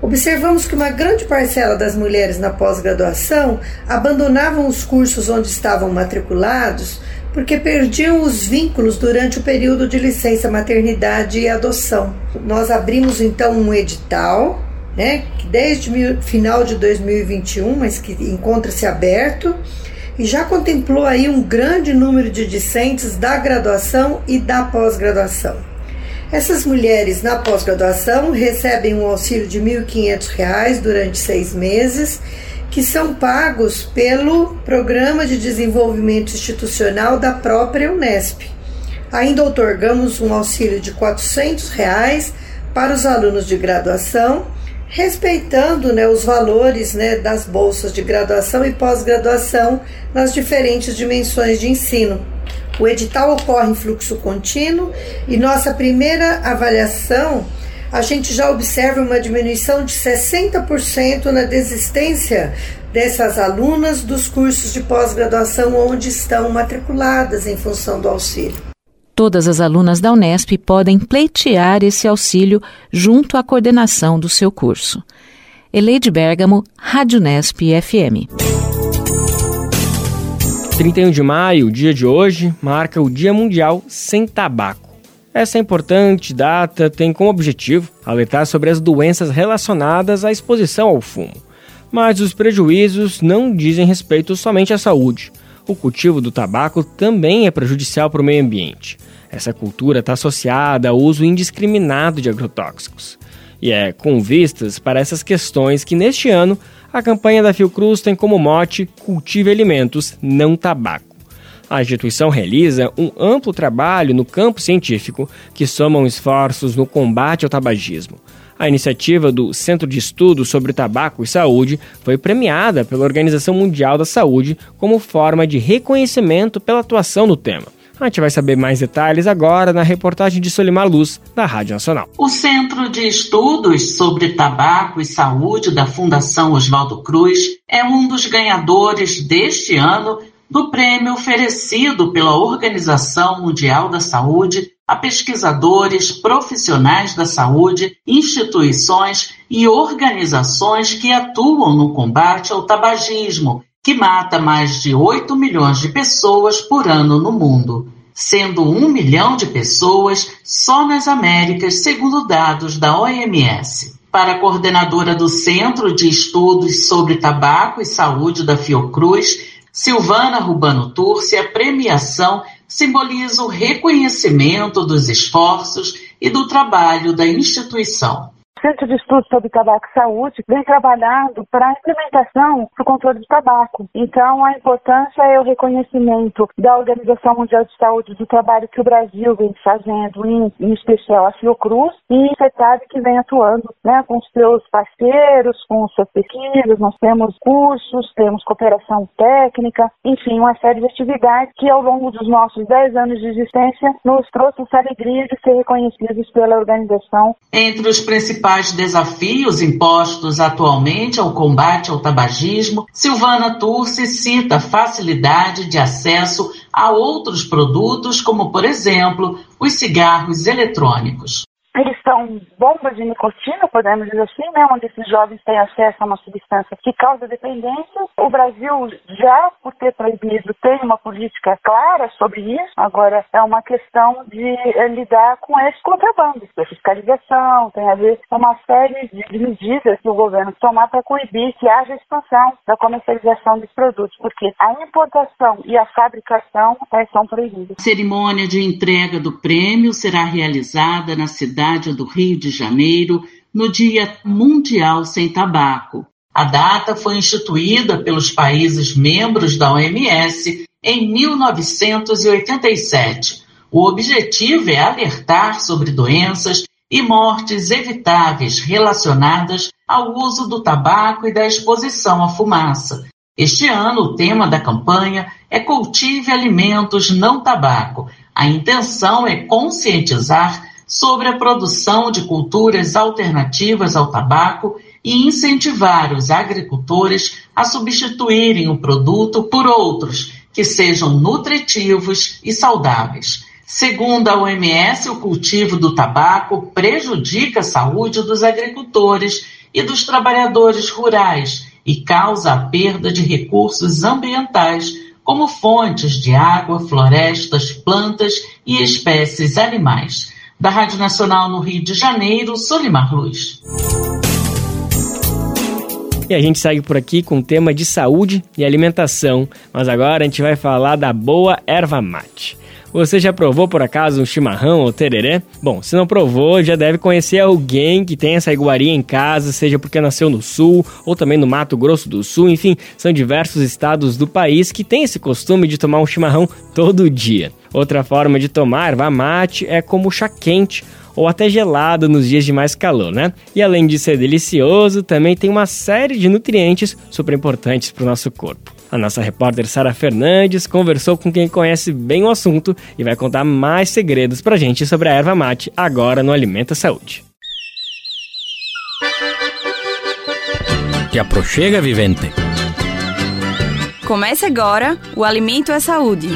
S13: Observamos que uma grande parcela das mulheres na pós-graduação abandonavam os cursos onde estavam matriculados porque perdiam os vínculos durante o período de licença maternidade e adoção. Nós abrimos então um edital, né, que desde final de 2021, mas que encontra-se aberto e já contemplou aí um grande número de discentes da graduação e da pós-graduação. Essas mulheres na pós-graduação recebem um auxílio de R$ 1.500 durante seis meses, que são pagos pelo Programa de Desenvolvimento Institucional da própria Unesp. Ainda otorgamos um auxílio de 400 reais para os alunos de graduação, respeitando né, os valores né, das bolsas de graduação e pós-graduação nas diferentes dimensões de ensino. O edital ocorre em fluxo contínuo e nossa primeira avaliação, a gente já observa uma diminuição de 60% na desistência dessas alunas dos cursos de pós-graduação onde estão matriculadas em função do auxílio.
S11: Todas as alunas da Unesp podem pleitear esse auxílio junto à coordenação do seu curso. Eleide Bergamo, Rádio Unesp FM.
S1: 31 de maio, dia de hoje, marca o Dia Mundial Sem Tabaco. Essa importante data tem como objetivo alertar sobre as doenças relacionadas à exposição ao fumo. Mas os prejuízos não dizem respeito somente à saúde. O cultivo do tabaco também é prejudicial para o meio ambiente. Essa cultura está associada ao uso indiscriminado de agrotóxicos. E é com vistas para essas questões que neste ano a campanha da Fiocruz tem como mote Cultive Alimentos, não Tabaco. A instituição realiza um amplo trabalho no campo científico que somam esforços no combate ao tabagismo. A iniciativa do Centro de Estudos sobre Tabaco e Saúde foi premiada pela Organização Mundial da Saúde como forma de reconhecimento pela atuação no tema. A gente vai saber mais detalhes agora na reportagem de Solimar Luz, da Rádio Nacional.
S14: O Centro de Estudos sobre Tabaco e Saúde da Fundação Oswaldo Cruz é um dos ganhadores deste ano do prêmio oferecido pela Organização Mundial da Saúde a pesquisadores, profissionais da saúde, instituições e organizações que atuam no combate ao tabagismo que mata mais de 8 milhões de pessoas por ano no mundo, sendo 1 milhão de pessoas só nas Américas, segundo dados da OMS. Para a coordenadora do Centro de Estudos sobre Tabaco e Saúde da Fiocruz, Silvana Rubano Turci, a premiação simboliza o reconhecimento dos esforços e do trabalho da instituição.
S15: Centro de Estudos sobre Tabaco e Saúde vem trabalhando para a implementação do controle do tabaco. Então, a importância é o reconhecimento da Organização Mundial de Saúde do trabalho que o Brasil vem fazendo, em, em especial a Fiocruz, e CETAB que vem atuando né, com seus parceiros, com suas pesquisas. Nós temos cursos, temos cooperação técnica, enfim, uma série de atividades que, ao longo dos nossos 10 anos de existência, nos trouxe essa alegria de ser reconhecidos pela organização.
S14: Entre os principais principais desafios impostos atualmente ao combate ao tabagismo, Silvana Turci cita facilidade de acesso a outros produtos, como, por exemplo, os cigarros eletrônicos.
S15: Eles são bombas de nicotina, podemos dizer assim, né, onde esses jovens têm acesso a uma substância que causa dependência. O Brasil, já por ter proibido, tem uma política clara sobre isso. Agora, é uma questão de é, lidar com esse contrabando. A fiscalização tem a ver com uma série de medidas que o governo tomar para coibir que haja expansão da comercialização dos produtos, porque a importação e a fabricação é, são proibidas.
S14: A cerimônia de entrega do prêmio será realizada na cidade cidade do Rio de Janeiro no Dia Mundial Sem Tabaco. A data foi instituída pelos países membros da OMS em 1987. O objetivo é alertar sobre doenças e mortes evitáveis relacionadas ao uso do tabaco e da exposição à fumaça. Este ano, o tema da campanha é Cultive Alimentos Não Tabaco. A intenção é conscientizar sobre a produção de culturas alternativas ao tabaco e incentivar os agricultores a substituírem o produto por outros que sejam nutritivos e saudáveis. Segundo a OMS, o cultivo do tabaco prejudica a saúde dos agricultores e dos trabalhadores rurais e causa a perda de recursos ambientais, como fontes de água, florestas, plantas e espécies animais. Da Rádio Nacional no Rio de Janeiro, Solimar Luz.
S1: E a gente segue por aqui com o tema de saúde e alimentação, mas agora a gente vai falar da boa erva mate. Você já provou por acaso um chimarrão ou tereré? Bom, se não provou, já deve conhecer alguém que tem essa iguaria em casa, seja porque nasceu no sul ou também no Mato Grosso do Sul, enfim, são diversos estados do país que têm esse costume de tomar um chimarrão todo dia. Outra forma de tomar erva mate é como chá quente ou até gelado nos dias de mais calor, né? E além de ser delicioso, também tem uma série de nutrientes super importantes para o nosso corpo. A nossa repórter Sara Fernandes conversou com quem conhece bem o assunto e vai contar mais segredos pra gente sobre a erva mate agora no Alimenta Saúde.
S16: Te aproxega, vivente.
S3: Comece agora o Alimento é Saúde.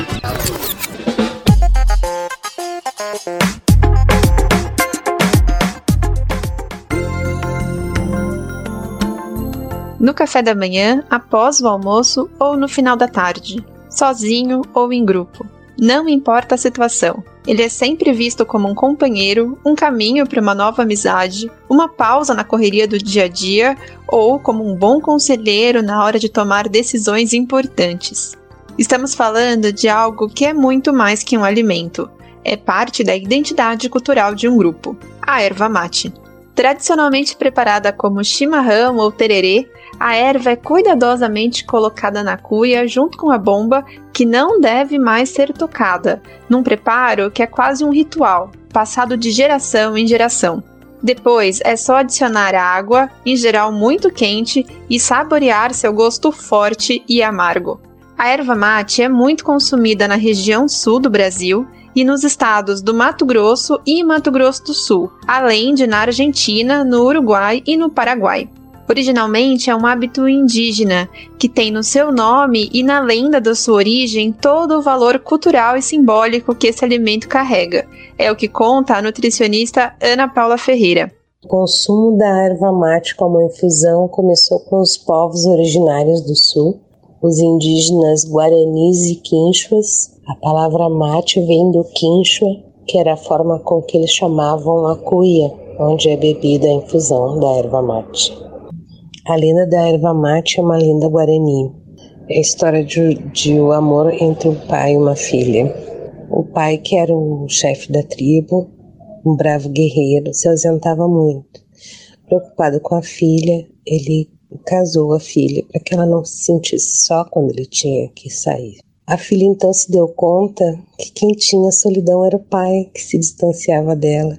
S17: No café da manhã, após o almoço ou no final da tarde, sozinho ou em grupo. Não importa a situação, ele é sempre visto como um companheiro, um caminho para uma nova amizade, uma pausa na correria do dia a dia ou como um bom conselheiro na hora de tomar decisões importantes. Estamos falando de algo que é muito mais que um alimento. É parte da identidade cultural de um grupo, a erva mate. Tradicionalmente preparada como chimarrão ou tererê, a erva é cuidadosamente colocada na cuia junto com a bomba, que não deve mais ser tocada, num preparo que é quase um ritual, passado de geração em geração. Depois é só adicionar água, em geral muito quente, e saborear seu gosto forte e amargo. A erva mate é muito consumida na região sul do Brasil e nos estados do Mato Grosso e Mato Grosso do Sul, além de na Argentina, no Uruguai e no Paraguai. Originalmente é um hábito indígena, que tem no seu nome e na lenda da sua origem todo o valor cultural e simbólico que esse alimento carrega. É o que conta a nutricionista Ana Paula Ferreira.
S18: O consumo da erva mate como infusão começou com os povos originários do sul, os indígenas guaranis e quinchuas. A palavra mate vem do quinchua, que era a forma com que eles chamavam a cuia, onde é bebida a infusão da erva mate. A lenda da erva mate é uma lenda guarani. É a história de, de o amor entre um pai e uma filha. O pai, que era o chefe da tribo, um bravo guerreiro, se ausentava muito. Preocupado com a filha, ele casou a filha para que ela não se sentisse só quando ele tinha que sair. A filha então se deu conta que quem tinha solidão era o pai que se distanciava dela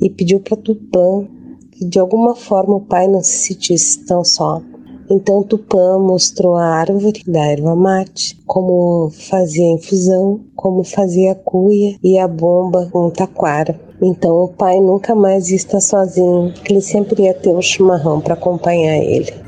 S18: e pediu para Tupã que de alguma forma o pai não se sentisse tão só. Então Tupã mostrou a árvore da erva mate, como fazia a infusão, como fazia a cuia e a bomba com taquara. Então o pai nunca mais ia estar sozinho, ele sempre ia ter um chimarrão para acompanhar ele.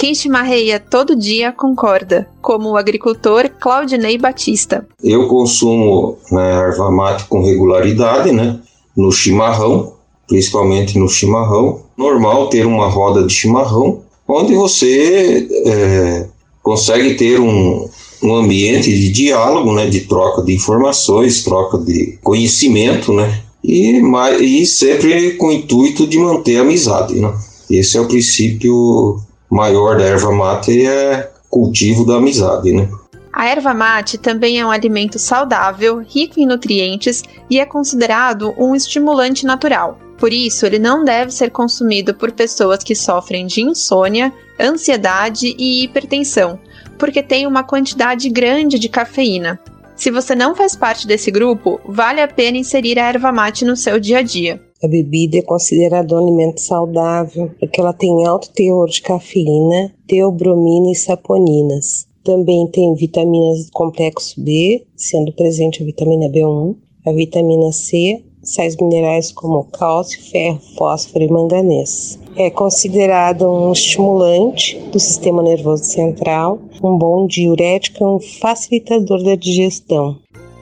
S17: Quem chimarreia todo dia concorda, como o agricultor Claudinei Batista.
S19: Eu consumo né, erva mate com regularidade, né? No chimarrão, principalmente no chimarrão. Normal ter uma roda de chimarrão, onde você é, consegue ter um, um ambiente de diálogo, né, de troca de informações, troca de conhecimento, né, e, e sempre com o intuito de manter a amizade. Né. Esse é o princípio maior da erva mate, é cultivo da amizade, né.
S17: A erva mate também é um alimento saudável, rico em nutrientes e é considerado um estimulante natural. Por isso, ele não deve ser consumido por pessoas que sofrem de insônia, ansiedade e hipertensão, porque tem uma quantidade grande de cafeína. Se você não faz parte desse grupo, vale a pena inserir a erva mate no seu dia a dia.
S18: A bebida é considerada um alimento saudável porque ela tem alto teor de cafeína, teobromina e saponinas. Também tem vitaminas do complexo B, sendo presente a vitamina B1, a vitamina C, sais minerais como cálcio, ferro, fósforo e manganês. É considerado um estimulante do sistema nervoso central, um bom diurético e um facilitador da digestão.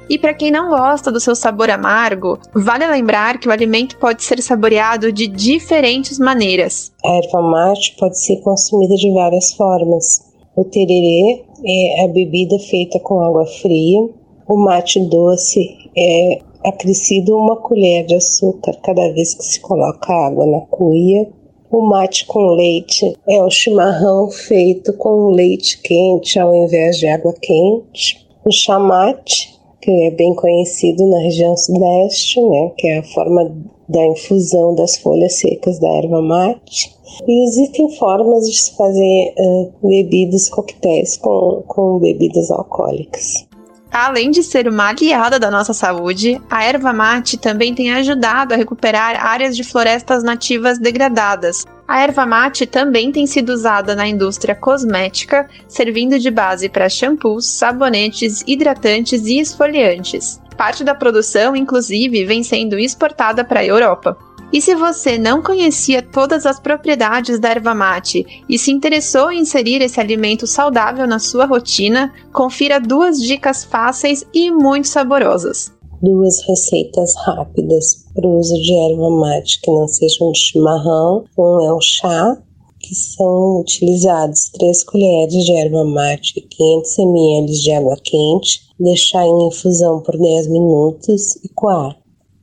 S17: E para quem não gosta do seu sabor amargo, vale lembrar que o alimento pode ser saboreado de diferentes maneiras.
S18: A erva mate pode ser consumida de várias formas. O tererê é a bebida feita com água fria. O mate doce é acrescido uma colher de açúcar cada vez que se coloca água na cuia. O mate com leite é o chimarrão feito com leite quente ao invés de água quente. O chamate que é bem conhecido na região sudeste, né, que é a forma da infusão das folhas secas da erva mate. E existem formas de se fazer uh, bebidas coquetéis com, com bebidas alcoólicas.
S17: Além de ser uma aliada da nossa saúde, a erva mate também tem ajudado a recuperar áreas de florestas nativas degradadas. A erva mate também tem sido usada na indústria cosmética, servindo de base para shampoos, sabonetes, hidratantes e esfoliantes. Parte da produção, inclusive, vem sendo exportada para a Europa. E se você não conhecia todas as propriedades da erva mate e se interessou em inserir esse alimento saudável na sua rotina, confira duas dicas fáceis e muito saborosas.
S18: Duas receitas rápidas para o uso de erva mate que não sejam de chimarrão. Um é o chá, que são utilizados 3 colheres de erva mate e 500 ml de água quente, deixar em infusão por 10 minutos e coar.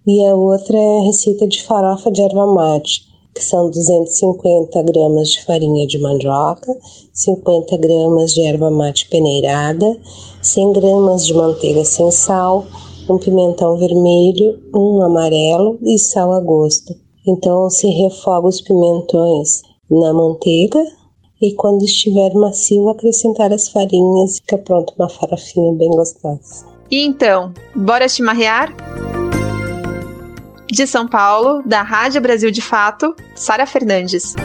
S18: E a outra é a receita de farofa de erva mate, que são 250 gramas de farinha de mandioca, 50 gramas de erva mate peneirada, 100 gramas de manteiga sem sal, um pimentão vermelho, um amarelo e sal a gosto. Então se refoga os pimentões na manteiga e quando estiver macio acrescentar as farinhas e fica pronto uma farofinha bem gostosa.
S17: E então, bora chimarrear? De São Paulo, da Rádio Brasil de Fato, Sara Fernandes.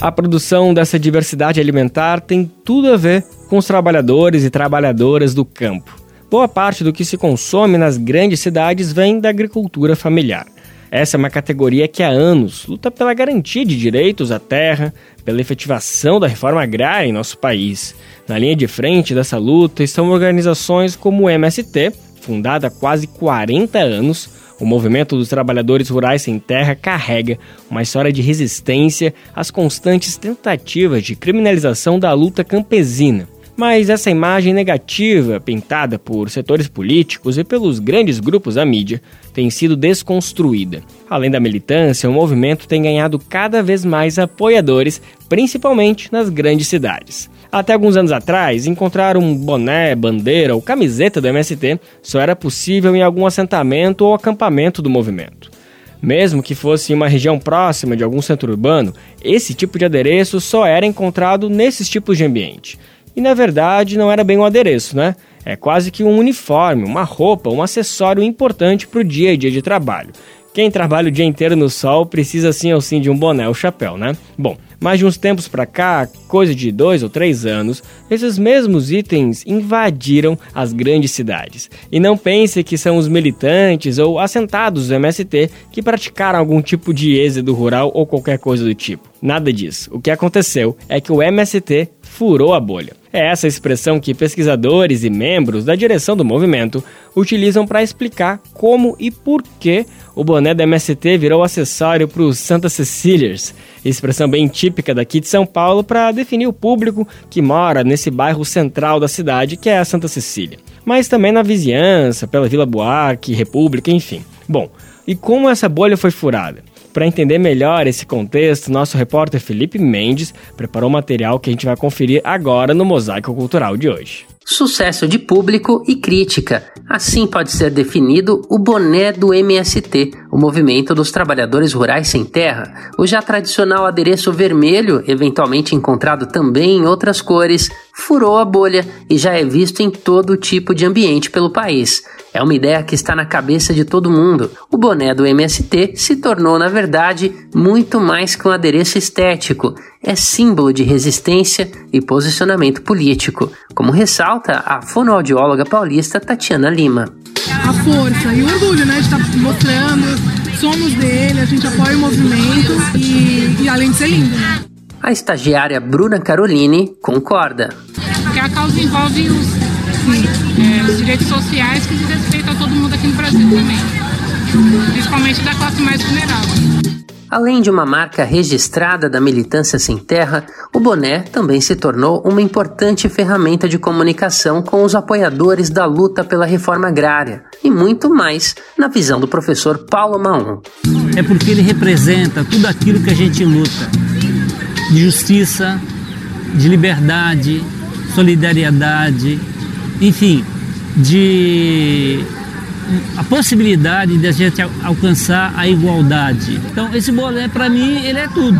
S1: A produção dessa diversidade alimentar tem tudo a ver com os trabalhadores e trabalhadoras do campo. Boa parte do que se consome nas grandes cidades vem da agricultura familiar. Essa é uma categoria que há anos luta pela garantia de direitos à terra, pela efetivação da reforma agrária em nosso país. Na linha de frente dessa luta estão organizações como o MST, fundada há quase 40 anos, o movimento dos trabalhadores rurais sem terra carrega uma história de resistência às constantes tentativas de criminalização da luta campesina. Mas essa imagem negativa, pintada por setores políticos e pelos grandes grupos da mídia, tem sido desconstruída. Além da militância, o movimento tem ganhado cada vez mais apoiadores, principalmente nas grandes cidades. Até alguns anos atrás, encontrar um boné, bandeira ou camiseta do MST só era possível em algum assentamento ou acampamento do movimento. Mesmo que fosse em uma região próxima de algum centro urbano, esse tipo de adereço só era encontrado nesses tipos de ambiente. E na verdade não era bem um adereço, né? É quase que um uniforme, uma roupa, um acessório importante para o dia a dia de trabalho. Quem trabalha o dia inteiro no sol precisa sim ou sim de um boné ou chapéu, né? Bom, mas de uns tempos para cá, coisa de dois ou três anos, esses mesmos itens invadiram as grandes cidades. E não pense que são os militantes ou assentados do MST que praticaram algum tipo de êxodo rural ou qualquer coisa do tipo. Nada disso. O que aconteceu é que o MST furou a bolha. É essa expressão que pesquisadores e membros da direção do movimento utilizam para explicar como e por que o boné da MST virou acessório para os Santa Cecilias, expressão bem típica daqui de São Paulo para definir o público que mora nesse bairro central da cidade, que é a Santa Cecília, mas também na vizinhança, pela Vila Buarque, República, enfim. Bom, e como essa bolha foi furada? Para entender melhor esse contexto, nosso repórter Felipe Mendes preparou material que a gente vai conferir agora no Mosaico Cultural de hoje.
S20: Sucesso de público e crítica. Assim pode ser definido o boné do MST, o Movimento dos Trabalhadores Rurais Sem Terra. O já tradicional adereço vermelho, eventualmente encontrado também em outras cores, furou a bolha e já é visto em todo tipo de ambiente pelo país. É uma ideia que está na cabeça de todo mundo. O boné do MST se tornou, na verdade, muito mais que um adereço estético. É símbolo de resistência e posicionamento político, como ressalta a fonoaudióloga paulista Tatiana Lima.
S21: A força e o orgulho, né, de estar tá mostrando, somos dele, a gente apoia o movimento e, e além de ser lindo, né?
S20: A estagiária Bruna Caroline concorda.
S21: Porque a causa envolve os, sim, é, os direitos sociais que diz respeito a todo mundo aqui no Brasil também, principalmente da classe mais vulnerável.
S20: Além de uma marca registrada da militância sem terra, o boné também se tornou uma importante ferramenta de comunicação com os apoiadores da luta pela reforma agrária e muito mais na visão do professor Paulo Maon.
S22: É porque ele representa tudo aquilo que a gente luta: de justiça, de liberdade, solidariedade, enfim, de a possibilidade de a gente alcançar a igualdade. Então esse boné para mim ele é tudo,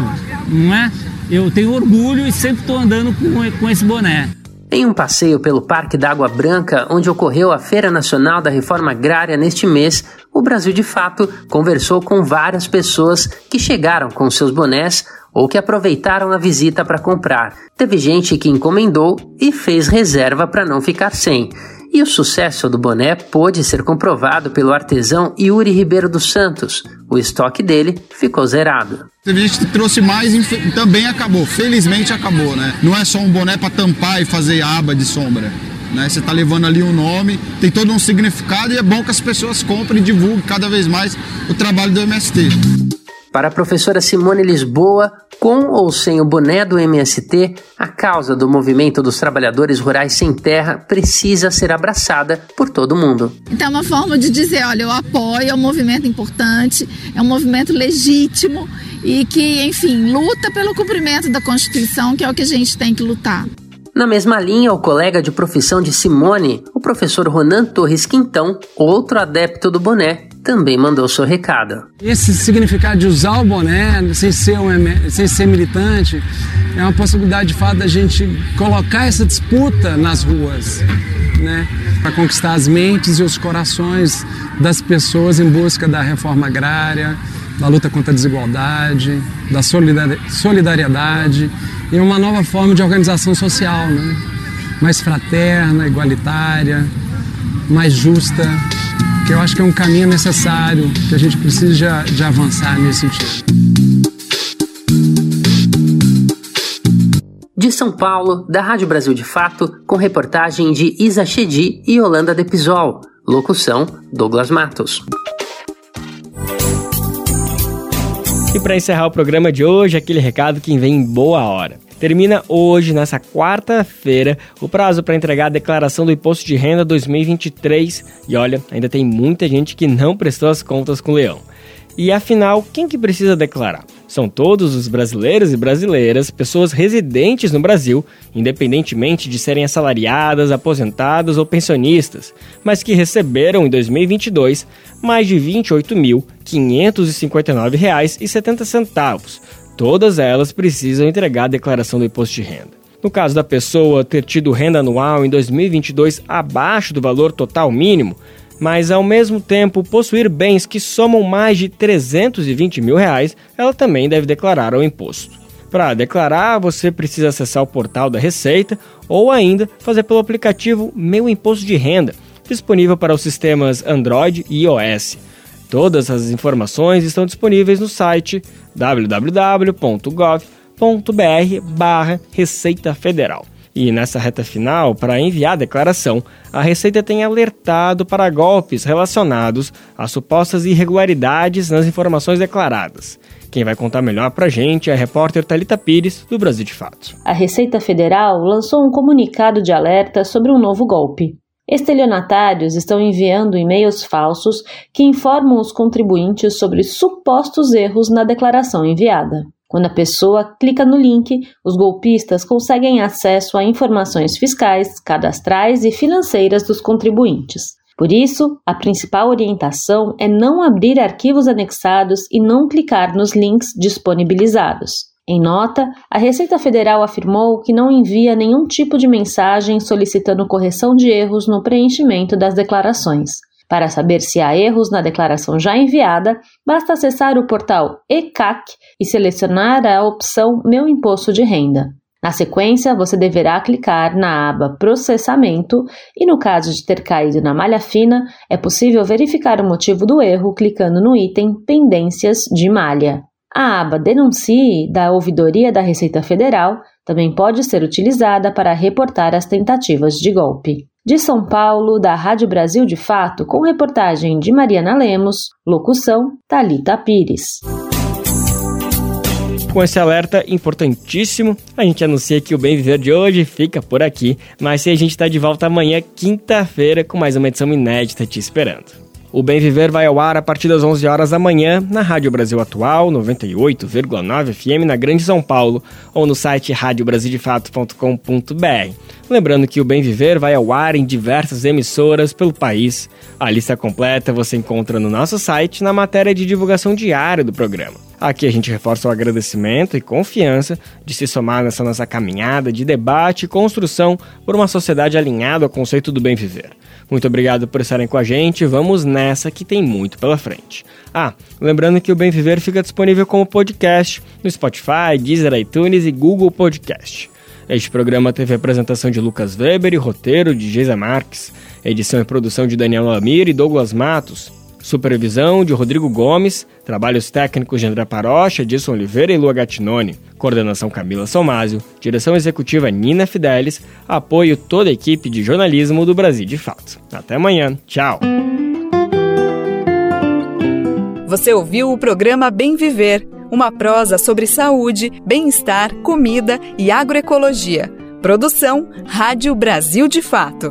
S22: não é? Eu tenho orgulho e sempre estou andando com, com esse boné.
S20: Em um passeio pelo Parque da Água Branca, onde ocorreu a Feira Nacional da Reforma Agrária neste mês, o Brasil de Fato conversou com várias pessoas que chegaram com seus bonés ou que aproveitaram a visita para comprar. Teve gente que encomendou e fez reserva para não ficar sem. E o sucesso do boné pôde ser comprovado pelo artesão Yuri Ribeiro dos Santos. O estoque dele ficou zerado.
S23: Teve gente trouxe mais e também acabou. Felizmente acabou, né? Não é só um boné para tampar e fazer aba de sombra. Né? Você está levando ali um nome, tem todo um significado e é bom que as pessoas comprem e divulguem cada vez mais o trabalho do MST.
S20: Para a professora Simone Lisboa, com ou sem o boné do MST, a causa do movimento dos trabalhadores rurais sem terra precisa ser abraçada por todo mundo.
S24: Então é uma forma de dizer, olha, eu apoio, é um movimento importante, é um movimento legítimo e que, enfim, luta pelo cumprimento da Constituição, que é o que a gente tem que lutar.
S20: Na mesma linha, o colega de profissão de Simone, o professor Ronan Torres Quintão, outro adepto do boné, também mandou seu recado.
S25: Esse significado de usar o boné sem ser, um, sem ser militante é uma possibilidade de fato da gente colocar essa disputa nas ruas, né? Para conquistar as mentes e os corações das pessoas em busca da reforma agrária, da luta contra a desigualdade, da solidariedade e uma nova forma de organização social, né? mais fraterna, igualitária, mais justa que eu acho que é um caminho necessário, que a gente precisa de, de avançar nesse sentido.
S20: De São Paulo, da Rádio Brasil de Fato, com reportagem de Isa Chedi e Holanda Depisol. Locução: Douglas Matos.
S1: E para encerrar o programa de hoje, aquele recado que vem em boa hora. Termina hoje, nessa quarta-feira, o prazo para entregar a declaração do Imposto de Renda 2023. E olha, ainda tem muita gente que não prestou as contas com o Leão. E afinal, quem que precisa declarar? São todos os brasileiros e brasileiras, pessoas residentes no Brasil, independentemente de serem assalariadas, aposentadas ou pensionistas, mas que receberam em 2022 mais de R$ 28.559,70 Todas elas precisam entregar a declaração do imposto de renda. No caso da pessoa ter tido renda anual em 2022 abaixo do valor total mínimo, mas ao mesmo tempo possuir bens que somam mais de 320 mil reais, ela também deve declarar ao imposto. Para declarar, você precisa acessar o portal da Receita ou ainda fazer pelo aplicativo Meu Imposto de Renda, disponível para os sistemas Android e iOS. Todas as informações estão disponíveis no site www.gov.br Receita Federal. E nessa reta final, para enviar a declaração, a Receita tem alertado para golpes relacionados a supostas irregularidades nas informações declaradas. Quem vai contar melhor para a gente é a repórter Talita Pires, do Brasil de Fato.
S26: A Receita Federal lançou um comunicado de alerta sobre um novo golpe. Estelionatários estão enviando e-mails falsos que informam os contribuintes sobre supostos erros na declaração enviada. Quando a pessoa clica no link, os golpistas conseguem acesso a informações fiscais, cadastrais e financeiras dos contribuintes. Por isso, a principal orientação é não abrir arquivos anexados e não clicar nos links disponibilizados. Em nota, a Receita Federal afirmou que não envia nenhum tipo de mensagem solicitando correção de erros no preenchimento das declarações. Para saber se há erros na declaração já enviada, basta acessar o portal ECAC e selecionar a opção Meu Imposto de Renda. Na sequência, você deverá clicar na aba Processamento e, no caso de ter caído na malha fina, é possível verificar o motivo do erro clicando no item Pendências de malha. A aba Denuncie da Ouvidoria da Receita Federal também pode ser utilizada para reportar as tentativas de golpe. De São Paulo, da Rádio Brasil de Fato, com reportagem de Mariana Lemos, locução Talita Pires.
S1: Com esse alerta importantíssimo, a gente anuncia que o Bem Viver de hoje fica por aqui, mas se a gente está de volta amanhã, quinta-feira, com mais uma edição inédita te esperando. O Bem Viver vai ao ar a partir das 11 horas da manhã na Rádio Brasil Atual, 98,9 FM na Grande São Paulo ou no site radiobrasildefato.com.br. Lembrando que o Bem Viver vai ao ar em diversas emissoras pelo país. A lista completa você encontra no nosso site na matéria de divulgação diária do programa. Aqui a gente reforça o agradecimento e confiança de se somar nessa nossa caminhada de debate e construção por uma sociedade alinhada ao conceito do bem viver. Muito obrigado por estarem com a gente. Vamos nessa que tem muito pela frente. Ah, lembrando que o Bem Viver fica disponível como podcast no Spotify, Deezer, iTunes e Google Podcast. Este programa teve apresentação de Lucas Weber e roteiro de Geisa Marques, edição e produção de Daniel Lamir e Douglas Matos, supervisão de Rodrigo Gomes, trabalhos técnicos de André Parocha, Edson Oliveira e Lua Gattinoni, coordenação Camila Somásio, direção executiva Nina Fidelis, apoio toda a equipe de jornalismo do Brasil de Fato. Até amanhã, tchau!
S3: Você ouviu o programa Bem Viver, uma prosa sobre saúde, bem-estar, comida e agroecologia. Produção Rádio Brasil de Fato.